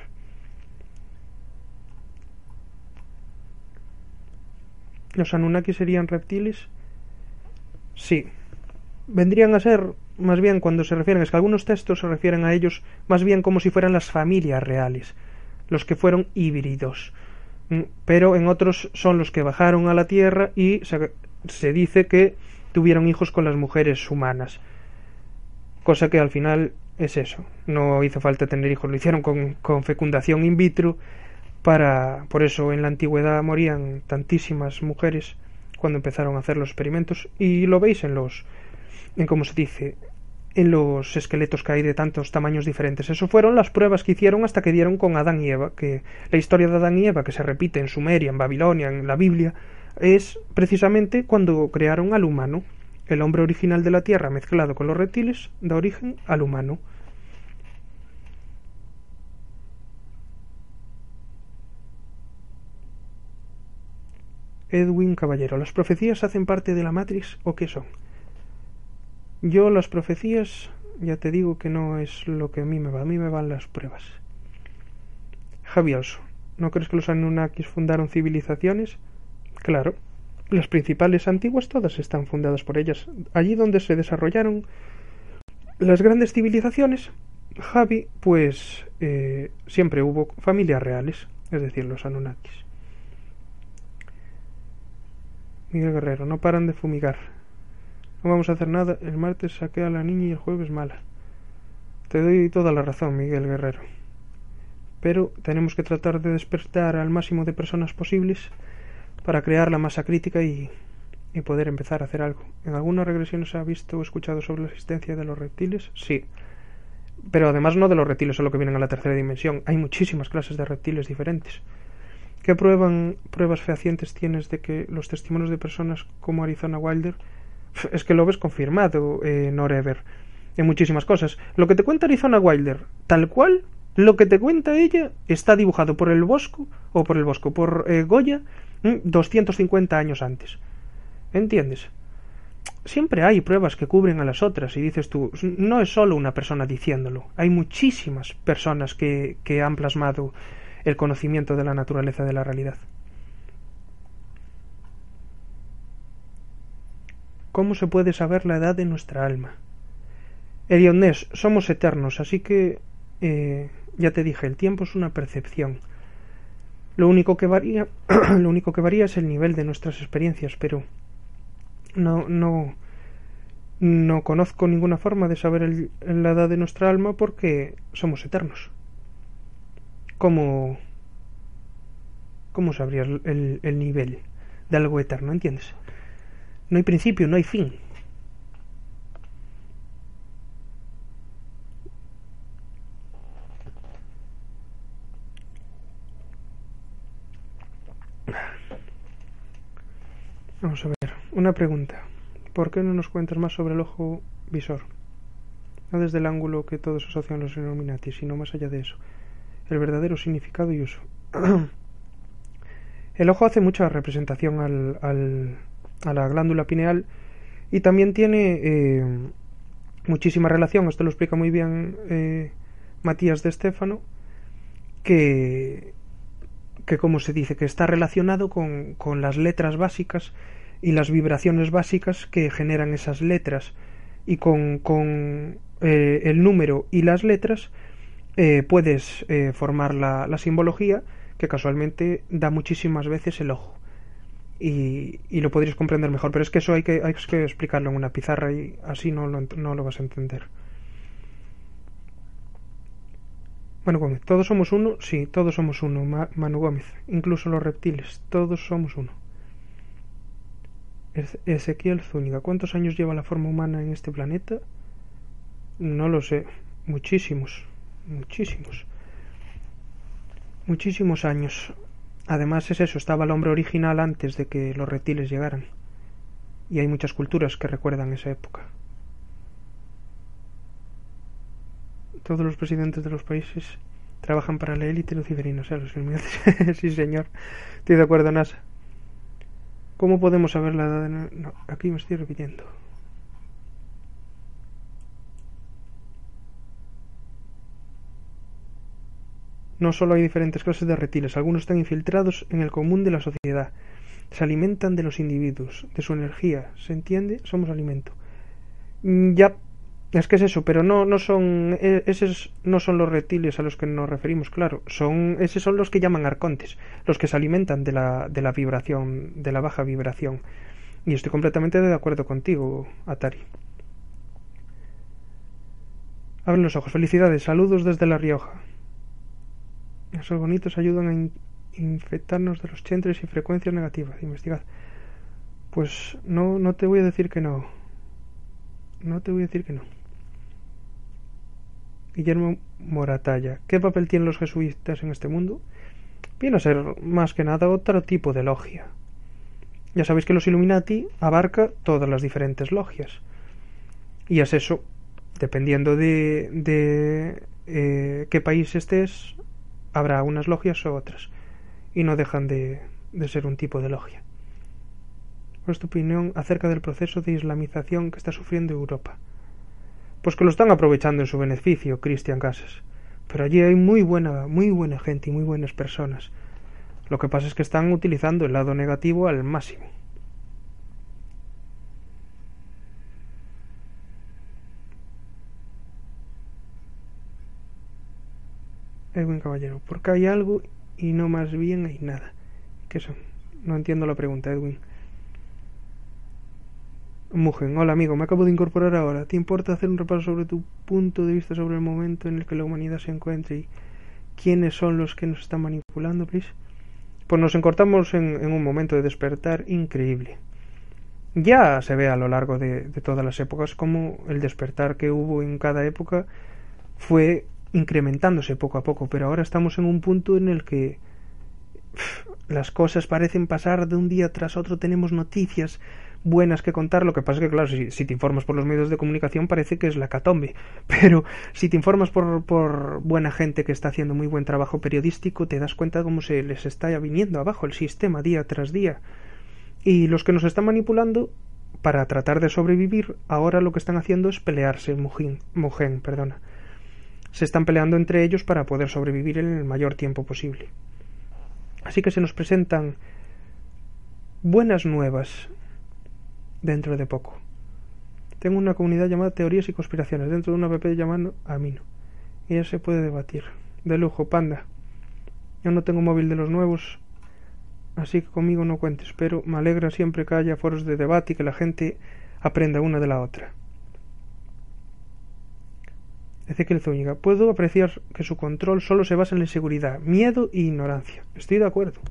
¿Los Anunnaki serían reptiles? Sí. Vendrían a ser, más bien, cuando se refieren, es que algunos textos se refieren a ellos más bien como si fueran las familias reales, los que fueron híbridos. Mm, pero en otros son los que bajaron a la Tierra y se, se dice que tuvieron hijos con las mujeres humanas. Cosa que al final es eso. No hizo falta tener hijos, lo hicieron con, con fecundación in vitro para por eso en la antigüedad morían tantísimas mujeres cuando empezaron a hacer los experimentos y lo veis en los en cómo se dice en los esqueletos que hay de tantos tamaños diferentes. Eso fueron las pruebas que hicieron hasta que dieron con Adán y Eva, que la historia de Adán y Eva, que se repite en Sumeria, en Babilonia, en la Biblia, es precisamente cuando crearon al humano. El hombre original de la Tierra mezclado con los reptiles da origen al humano. Edwin Caballero, ¿las profecías hacen parte de la Matrix o qué son? Yo las profecías, ya te digo que no es lo que a mí me va, a mí me van las pruebas. Javioso, ¿no crees que los Anunnakis fundaron civilizaciones? Claro, las principales antiguas todas están fundadas por ellas. Allí donde se desarrollaron las grandes civilizaciones, Javi, pues eh, siempre hubo familias reales, es decir, los Anunnakis. Miguel Guerrero, no paran de fumigar. No vamos a hacer nada. El martes saqué a la niña y el jueves mala. Te doy toda la razón, Miguel Guerrero. Pero tenemos que tratar de despertar al máximo de personas posibles para crear la masa crítica y, y poder empezar a hacer algo. ¿En alguna regresión se ha visto o escuchado sobre la existencia de los reptiles? Sí. Pero además no de los reptiles solo que vienen a la tercera dimensión. Hay muchísimas clases de reptiles diferentes. ¿Qué prueban, pruebas fehacientes tienes de que los testimonios de personas como Arizona Wilder es que lo ves confirmado, eh, Norever, en muchísimas cosas. Lo que te cuenta Arizona Wilder, tal cual, lo que te cuenta ella está dibujado por el Bosco, o por el Bosco, por eh, Goya, 250 años antes. ¿Entiendes? Siempre hay pruebas que cubren a las otras y dices tú, no es solo una persona diciéndolo, hay muchísimas personas que, que han plasmado el conocimiento de la naturaleza de la realidad. ¿Cómo se puede saber la edad de nuestra alma? Erionés, somos eternos, así que eh, ya te dije, el tiempo es una percepción. Lo único que varía, lo único que varía es el nivel de nuestras experiencias, pero no, no, no conozco ninguna forma de saber la edad de nuestra alma porque somos eternos. ¿Cómo, cómo sabrías el, el nivel de algo eterno? ¿Entiendes? No hay principio, no hay fin. Vamos a ver, una pregunta. ¿Por qué no nos cuentas más sobre el ojo visor? No desde el ángulo que todos asocian los Illuminati, sino más allá de eso. El verdadero significado y uso. el ojo hace mucha representación al, al, a la glándula pineal y también tiene eh, muchísima relación, esto lo explica muy bien eh, Matías de Estéfano, que, que como se dice, que está relacionado con, con las letras básicas y las vibraciones básicas que generan esas letras y con, con eh, el número y las letras puedes formar la, la simbología que casualmente da muchísimas veces el ojo y, lo podrías comprender mejor. Pero es que eso hay que, hay que explicarlo en una pizarra y así no lo, no lo vas a entender. Bueno, Gómez, ¿todos somos uno? Sí, todos somos uno, Manu Gómez. Incluso los reptiles, todos somos uno. Ezequiel Zúñiga, ¿cuántos años lleva la forma humana en este planeta? No lo sé. Muchísimos. Muchísimos. Muchísimos años. Además es eso, estaba el hombre original antes de que los reptiles llegaran. Y hay muchas culturas que recuerdan esa época. Todos los presidentes de los países trabajan para la élite luciferina, o sea, los sí, señor. Estoy de acuerdo, NASA. ¿Cómo podemos saber la edad de... No, aquí me estoy repitiendo. No solo hay diferentes clases de reptiles, algunos están infiltrados en el común de la sociedad. Se alimentan de los individuos, de su energía. ¿Se entiende? Somos alimento. Mm, ya, es que es eso, pero no, no son, e, esos no son los reptiles a los que nos referimos, claro. Son, esos son los que llaman arcontes, los que se alimentan de la, de la vibración, de la baja vibración. Y estoy completamente de acuerdo contigo, Atari. Abre los ojos. Felicidades. Saludos desde La Rioja. Esos bonitos ayudan a infectarnos de los chentres y frecuencias negativas. Investigad. Pues no, no te voy a decir que no. No te voy a decir que no. Guillermo Moratalla. ¿Qué papel tienen los jesuitas en este mundo? Viene a ser más que nada otro tipo de logia. Ya sabéis que los Illuminati abarca todas las diferentes logias. Y es eso, dependiendo de, de eh, qué país estés, habrá unas logias o otras. Y no dejan de, de ser un tipo de logia. ¿Cuál es tu opinión acerca del proceso de islamización que está sufriendo Europa? Pues que lo están aprovechando en su beneficio, Cristian Casas. Pero allí hay muy buena, muy buena gente y muy buenas personas. Lo que pasa es que están utilizando el lado negativo al máximo. Edwin Caballero, porque hay algo y no más bien hay nada. ¿Qué son? No entiendo la pregunta, Edwin. Mugen, hola amigo, me acabo de incorporar ahora. ¿Te importa hacer un repaso sobre tu punto de vista sobre el momento en el que la humanidad se encuentra y quiénes son los que nos están manipulando, please? Pues nos encortamos en, un momento de despertar increíble. Ya se ve a lo largo de, todas las épocas como el despertar que hubo en cada época fue incrementándose poco a poco, pero ahora estamos en un punto en el que las cosas parecen pasar de un día tras otro, tenemos noticias buenas que contar. Lo que pasa es que, claro, si, te informas por los medios de comunicación parece que es la catombe. Pero si te informas por, por buena gente que está haciendo muy buen trabajo periodístico, te das cuenta de cómo se les está viniendo abajo el sistema día tras día. Y los que nos están manipulando para tratar de sobrevivir, ahora lo que están haciendo es pelearse, Mugen, perdona. Se están peleando entre ellos para poder sobrevivir en el mayor tiempo posible. Así que se nos presentan buenas nuevas dentro de poco. Tengo una comunidad llamada Teorías y Conspiraciones dentro de una app llamada Amino. Y ya se puede debatir. De lujo, panda. Yo no tengo móvil de los nuevos, así que conmigo no cuentes, pero me alegra siempre que haya foros de debate y que la gente aprenda una de la otra. Ezequiel Zúñiga, puedo apreciar que su control solo se basa en la inseguridad, miedo e ignorancia. Estoy de acuerdo.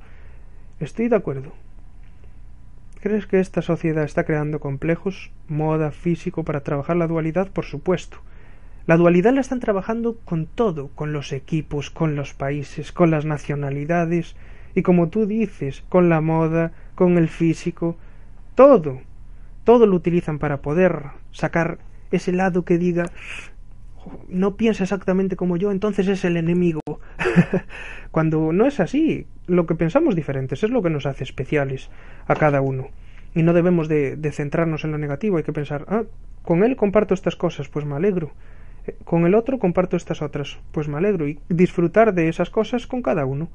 Estoy de acuerdo. ¿Crees que esta sociedad está creando complejos, moda, físico para trabajar la dualidad? Por supuesto. La dualidad la están trabajando con todo, con los equipos, con los países, con las nacionalidades y como tú dices, con la moda, con el físico, todo. Todo lo utilizan para poder sacar ese lado que diga no piensa exactamente como yo, entonces es el enemigo. Cuando no es así, lo que pensamos diferentes es lo que nos hace especiales a cada uno. Y no debemos de, centrarnos en lo negativo, hay que pensar, ah, con él comparto estas cosas, pues me alegro. Eh, con el otro comparto estas otras, pues me alegro. Y disfrutar de esas cosas con cada uno.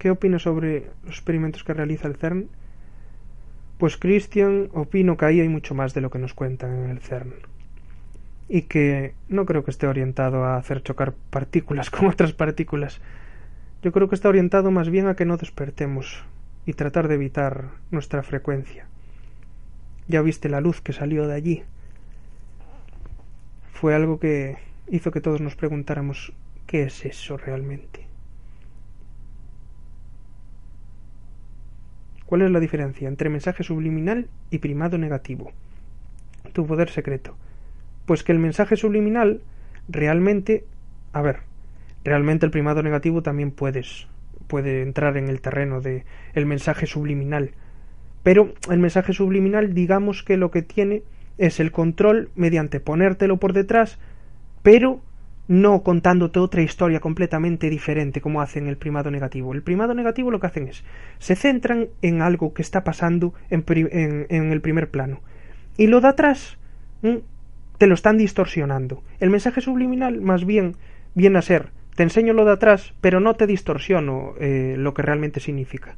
¿Qué opinas sobre los experimentos que realiza el CERN? Pues Christian, opino que ahí hay mucho más de lo que nos cuentan en el CERN. Y que no creo que esté orientado a hacer chocar partículas con otras partículas. Yo creo que está orientado más bien a que no despertemos y tratar de evitar nuestra frecuencia. Ya viste la luz que salió de allí. Fue algo que hizo que todos nos preguntáramos ¿qué es eso realmente? ¿Cuál es la diferencia entre mensaje subliminal y primado negativo? Tu poder secreto. Pues que el mensaje subliminal realmente, a ver, realmente el primado negativo también puedes puede entrar en el terreno de el mensaje subliminal. Pero el mensaje subliminal, digamos que lo que tiene es el control mediante ponértelo por detrás, pero no contándote otra historia completamente diferente como hacen el primado negativo. El primado negativo lo que hacen es, se centran en algo que está pasando en, el primer plano. Y lo de atrás te lo están distorsionando. El mensaje subliminal más bien viene a ser, te enseño lo de atrás, pero no te distorsiono eh, lo que realmente significa.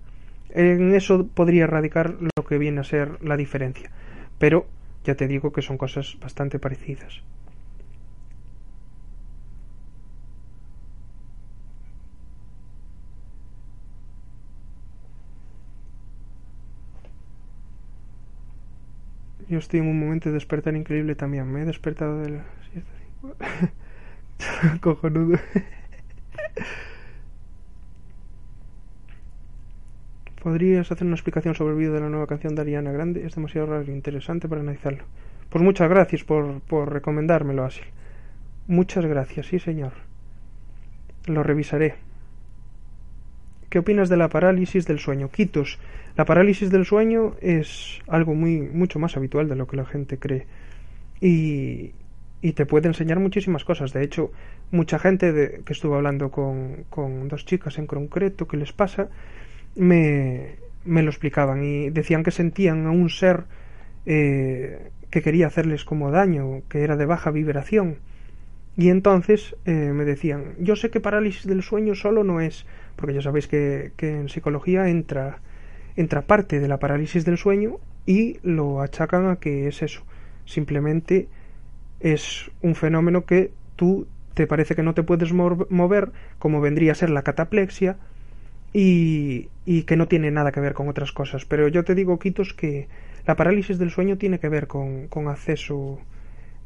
En eso podría radicar lo que viene a ser la diferencia. Pero ya te digo que son cosas bastante parecidas. Yo estoy en un momento de despertar increíble también. Me he despertado de la Cojonudo. ¿Podrías hacer una explicación sobre el vídeo de la nueva canción de Ariana Grande? Es demasiado raro e interesante para analizarlo. Pues muchas gracias por, por recomendármelo, Asil. Muchas gracias, sí, señor. Lo revisaré. ¿Qué opinas de la parálisis del sueño? Quitos. La parálisis del sueño es algo muy mucho más habitual de lo que la gente cree. Y, y te puede enseñar muchísimas cosas. De hecho, mucha gente de, que estuvo hablando con, con dos chicas en concreto que les pasa, me, me lo explicaban y decían que sentían a un ser eh, que quería hacerles como daño, que era de baja vibración. Y entonces eh, me decían, yo sé que parálisis del sueño solo no es, porque ya sabéis que, que en psicología entra, entra parte de la parálisis del sueño y lo achacan a que es eso, simplemente es un fenómeno que tú te parece que no te puedes mover, como vendría a ser la cataplexia, y, y, que no tiene nada que ver con otras cosas. Pero yo te digo, Quitos, que la parálisis del sueño tiene que ver con, con acceso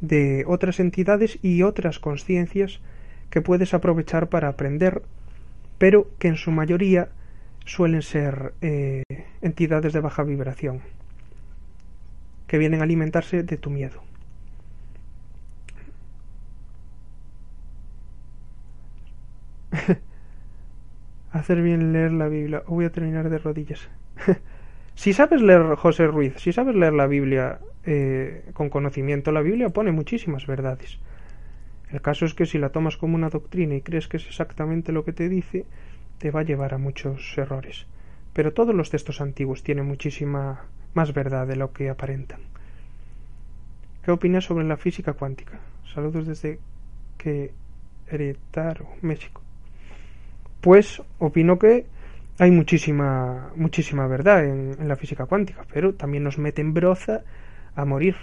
de otras entidades y otras conciencias que puedes aprovechar para aprender, pero que en su mayoría suelen ser eh, entidades de baja vibración, que vienen a alimentarse de tu miedo. Hacer bien leer la Biblia. Voy a terminar de rodillas. si sabes leer José Ruiz, si sabes leer la Biblia eh, con conocimiento, la Biblia pone muchísimas verdades. El caso es que si la tomas como una doctrina y crees que es exactamente lo que te dice, te va a llevar a muchos errores. Pero todos los textos antiguos tienen muchísima más verdad de lo que aparentan. ¿Qué opinas sobre la física cuántica? Saludos desde que Querétaro, México pues opino que hay muchísima, muchísima verdad en, la física cuántica, pero también nos mete en broza a morir.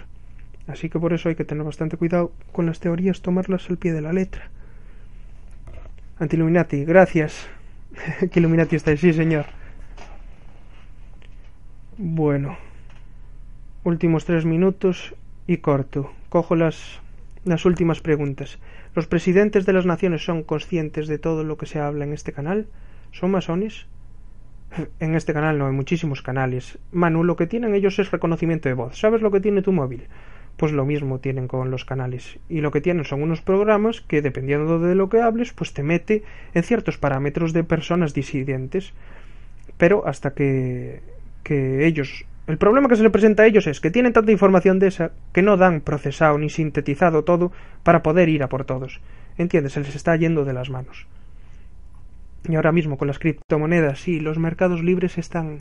Así que por eso hay que tener bastante cuidado con las teorías, tomarlas al pie de la letra. Antiluminati, gracias. que Illuminati estáis, sí señor. Bueno, últimos tres minutos y corto. Cojo las, las últimas preguntas. ¿Los presidentes de las naciones son conscientes de todo lo que se habla en este canal? ¿Son masones? En este canal no hay muchísimos canales. Manu, lo que tienen ellos es reconocimiento de voz. ¿Sabes lo que tiene tu móvil? Pues lo mismo tienen con los canales. Y lo que tienen son unos programas que, dependiendo de lo que hables, pues te mete en ciertos parámetros de personas disidentes. Pero hasta que, que ellos el problema que se le presenta a ellos es que tienen tanta información de esa que no dan procesado ni sintetizado todo para poder ir a por todos. ¿Entiendes? Se les está yendo de las manos. Y ahora mismo con las criptomonedas, sí, los mercados libres están,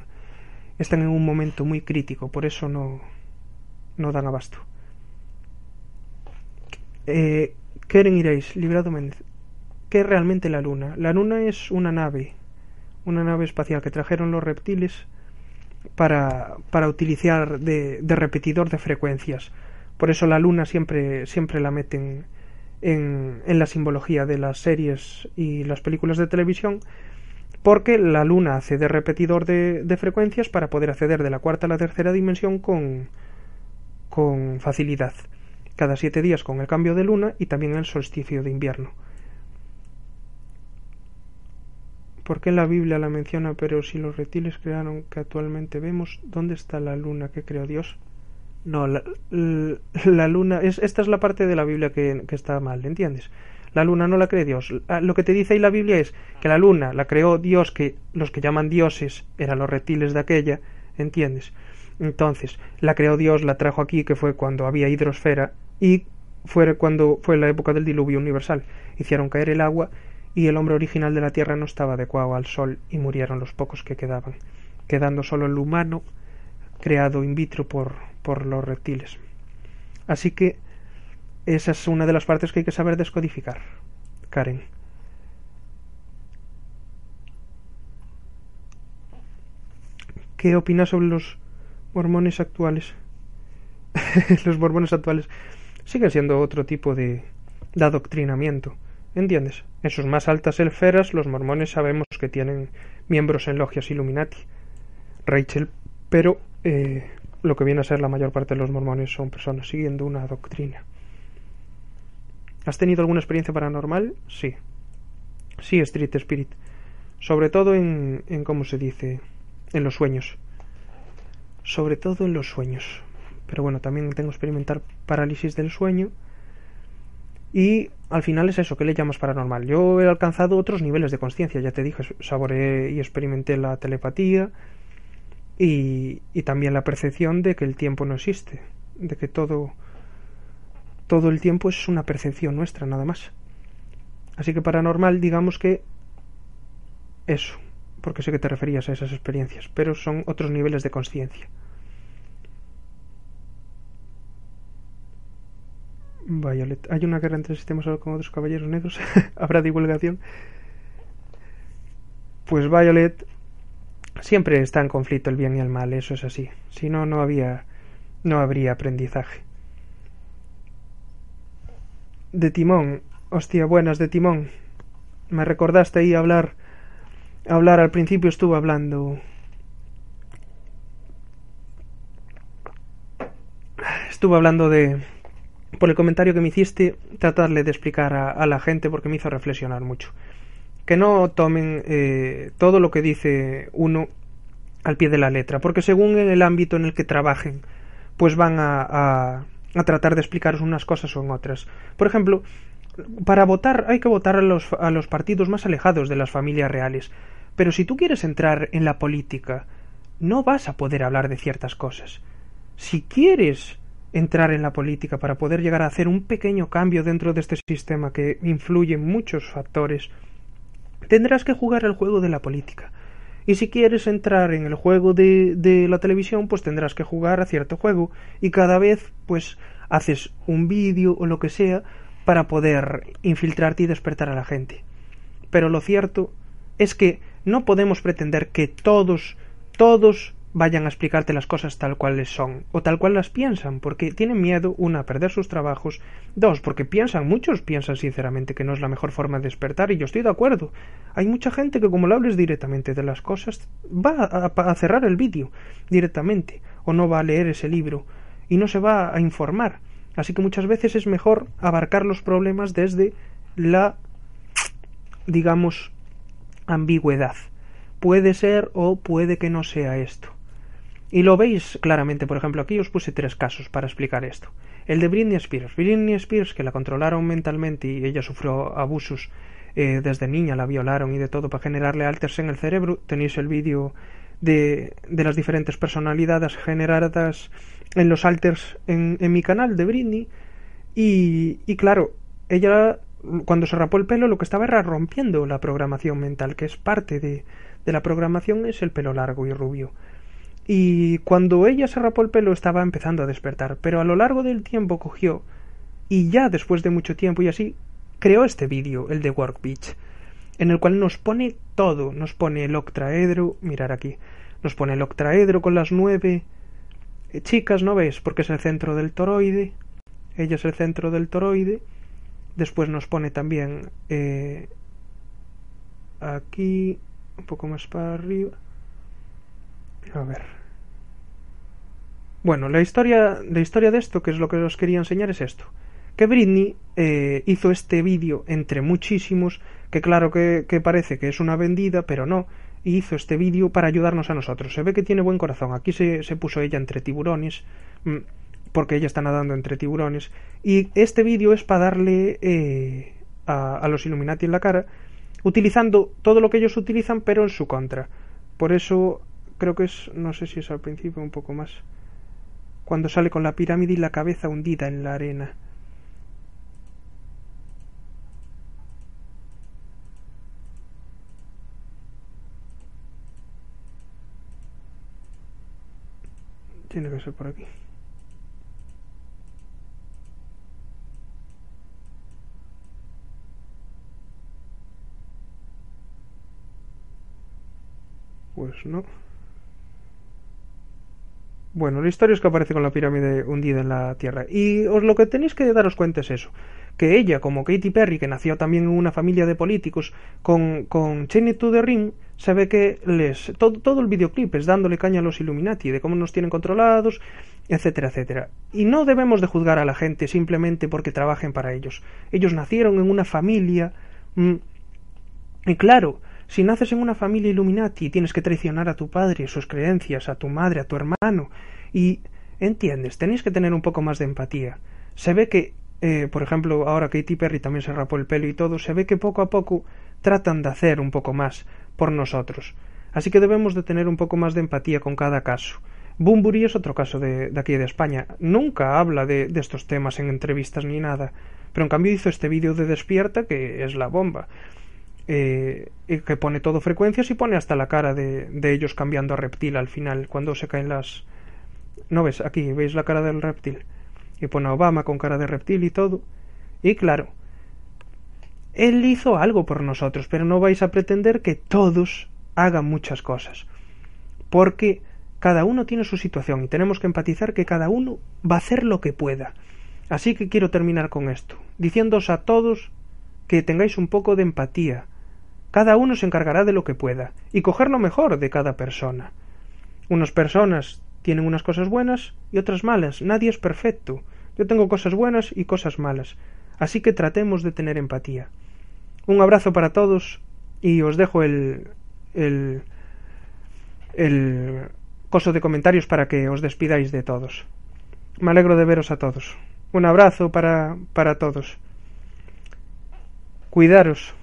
están en un momento muy crítico, por eso no, no dan abasto. Eh, iréis, Librado Méndez. ¿Qué es realmente la Luna? La Luna es una nave, una nave espacial que trajeron los reptiles para, para utilizar de, de, repetidor de frecuencias. Por eso la luna siempre, siempre la meten en, en la simbología de las series y las películas de televisión, porque la luna hace de repetidor de, de frecuencias para poder acceder de la cuarta a la tercera dimensión con, con facilidad. Cada siete días con el cambio de luna y también el solsticio de invierno. ¿Por qué la Biblia la menciona? Pero si los reptiles crearon que actualmente vemos, ¿dónde está la luna que creó Dios? No, la, la luna. Es, esta es la parte de la Biblia que, que, está mal, ¿entiendes? La luna no la creó Dios. Ah, lo que te dice ahí la Biblia es que la luna la creó Dios, que los que llaman dioses eran los reptiles de aquella, ¿entiendes? Entonces, la creó Dios, la trajo aquí, que fue cuando había hidrosfera, y fue cuando fue la época del diluvio universal. Hicieron caer el agua y el hombre original de la Tierra no estaba adecuado al Sol y murieron los pocos que quedaban, quedando solo el humano creado in vitro por, por los reptiles. Así que esa es una de las partes que hay que saber descodificar. Karen. ¿Qué opinas sobre los mormones actuales? los mormones actuales siguen siendo otro tipo de, de adoctrinamiento ¿Entiendes? En sus más altas esferas los mormones sabemos que tienen miembros en logias Illuminati. Rachel, pero eh, lo que viene a ser la mayor parte de los mormones son personas siguiendo una doctrina. ¿Has tenido alguna experiencia paranormal? Sí. Sí, Street Spirit. Sobre todo en, en ¿cómo se dice? en los sueños. Sobre todo en los sueños. Pero bueno, también tengo experimentar parálisis del sueño. Y al final es eso, ¿qué le llamas paranormal? Yo he alcanzado otros niveles de conciencia, ya te dije, saboreé y experimenté la telepatía y, y también la percepción de que el tiempo no existe, de que todo, todo el tiempo es una percepción nuestra, nada más. Así que paranormal, digamos que eso, porque sé que te referías a esas experiencias, pero son otros niveles de conciencia. Violet. Hay una guerra entre sistemas con otros caballeros negros. Habrá divulgación. Pues Violet siempre está en conflicto el bien y el mal, eso es así. Si no, no había, no habría aprendizaje. De Timón, hostia, buenas de Timón. Me recordaste ahí hablar, hablar al principio estuvo hablando. Estuvo hablando de, por el comentario que me hiciste, tratarle de explicar a, la gente porque me hizo reflexionar mucho. Que no tomen eh, todo lo que dice uno al pie de la letra, porque según en el ámbito en el que trabajen, pues van a, a, tratar de explicaros unas cosas o en otras. Por ejemplo, para votar hay que votar a los, a los partidos más alejados de las familias reales. Pero si tú quieres entrar en la política, no vas a poder hablar de ciertas cosas. Si quieres entrar en la política para poder llegar a hacer un pequeño cambio dentro de este sistema que influye en muchos factores, tendrás que jugar el juego de la política. Y si quieres entrar en el juego de, de la televisión, pues tendrás que jugar a cierto juego y cada vez pues haces un vídeo o lo que sea para poder infiltrarte y despertar a la gente. Pero lo cierto es que no podemos pretender que todos, todos vayan a explicarte las cosas tal cuales son o tal cual las piensan, porque tienen miedo, una, a perder sus trabajos, dos, porque piensan, muchos piensan sinceramente que no es la mejor forma de despertar, y yo estoy de acuerdo. Hay mucha gente que como le hables directamente de las cosas, va a, cerrar el vídeo directamente, o no va a leer ese libro, y no se va a informar. Así que muchas veces es mejor abarcar los problemas desde la, digamos, ambigüedad. Puede ser o puede que no sea esto. Y lo veis claramente, por ejemplo, aquí os puse tres casos para explicar esto. El de Britney Spears. Britney Spears, que la controlaron mentalmente y ella sufrió abusos eh, desde niña, la violaron y de todo para generarle alters en el cerebro. Tenéis el vídeo de, de, las diferentes personalidades generadas en los alters en, en mi canal de Britney. Y, y claro, ella cuando se rapó el pelo lo que estaba era rompiendo la programación mental, que es parte de, de la programación, es el pelo largo y rubio. Y cuando ella se rapó el pelo estaba empezando a despertar, pero a lo largo del tiempo cogió y ya después de mucho tiempo y así creó este vídeo, el de Work Beach, en el cual nos pone todo, nos pone el octaedro, mirar aquí, nos pone el octaedro con las nueve eh, chicas, ¿no ves? Porque es el centro del toroide, ella es el centro del toroide, después nos pone también eh, aquí, un poco más para arriba, a ver. Bueno, la historia, la historia de esto, que es lo que os quería enseñar, es esto. Que Britney eh, hizo este vídeo entre muchísimos, que claro que, parece que es una vendida, pero no. Y hizo este vídeo para ayudarnos a nosotros. Se ve que tiene buen corazón. Aquí se, puso ella entre tiburones, mm, porque ella está nadando entre tiburones. Y este vídeo es para darle eh, a, a los Illuminati en la cara, utilizando todo lo que ellos utilizan, pero en su contra. Por eso creo que es, no sé si es al principio un poco más, cuando sale con la pirámide y la cabeza hundida en la arena. Tiene que ser por aquí. Pues no. Bueno, la historia es que aparece con la pirámide hundida en la tierra. Y os lo que tenéis que daros cuenta es eso. Que ella, como Katy Perry, que nació también en una familia de políticos, con, con Cheney to the Ring, se ve que les. Todo, todo el videoclip es dándole caña a los Illuminati, de cómo nos tienen controlados, etcétera, etcétera. Y no debemos de juzgar a la gente simplemente porque trabajen para ellos. Ellos nacieron en una familia. Mm, y claro, Si naces en una familia Illuminati tienes que traicionar a tu padre, sus creencias, a tu madre, a tu hermano, y entiendes, tenéis que tener un poco más de empatía. Se ve que, eh, por ejemplo, ahora Katy Perry también se rapó el pelo y todo, se ve que poco a poco tratan de hacer un poco más por nosotros. Así que debemos de tener un poco más de empatía con cada caso. Bumburi es otro caso de, aquí de España. Nunca habla de, estos temas en entrevistas ni nada. Pero en cambio hizo este vídeo de Despierta que es la bomba. Eh, que pone todo frecuencias y pone hasta la cara de, de, ellos cambiando a reptil al final, cuando se caen las... ¿No ves? Aquí, ¿veis la cara del reptil? Y pone a Obama con cara de reptil y todo. Y claro, él hizo algo por nosotros, pero no vais a pretender que todos hagan muchas cosas. Porque cada uno tiene su situación y tenemos que empatizar que cada uno va a hacer lo que pueda. Así que quiero terminar con esto, diciéndoos a todos que tengáis un poco de empatía. Cada uno se encargará de lo que pueda y coger lo mejor de cada persona. Unas personas tienen unas cosas buenas y otras malas. Nadie es perfecto. Yo tengo cosas buenas y cosas malas. Así que tratemos de tener empatía. Un abrazo para todos y os dejo el, el, el coso de comentarios para que os despidáis de todos. Me alegro de veros a todos. Un abrazo para, para todos. Cuidaros.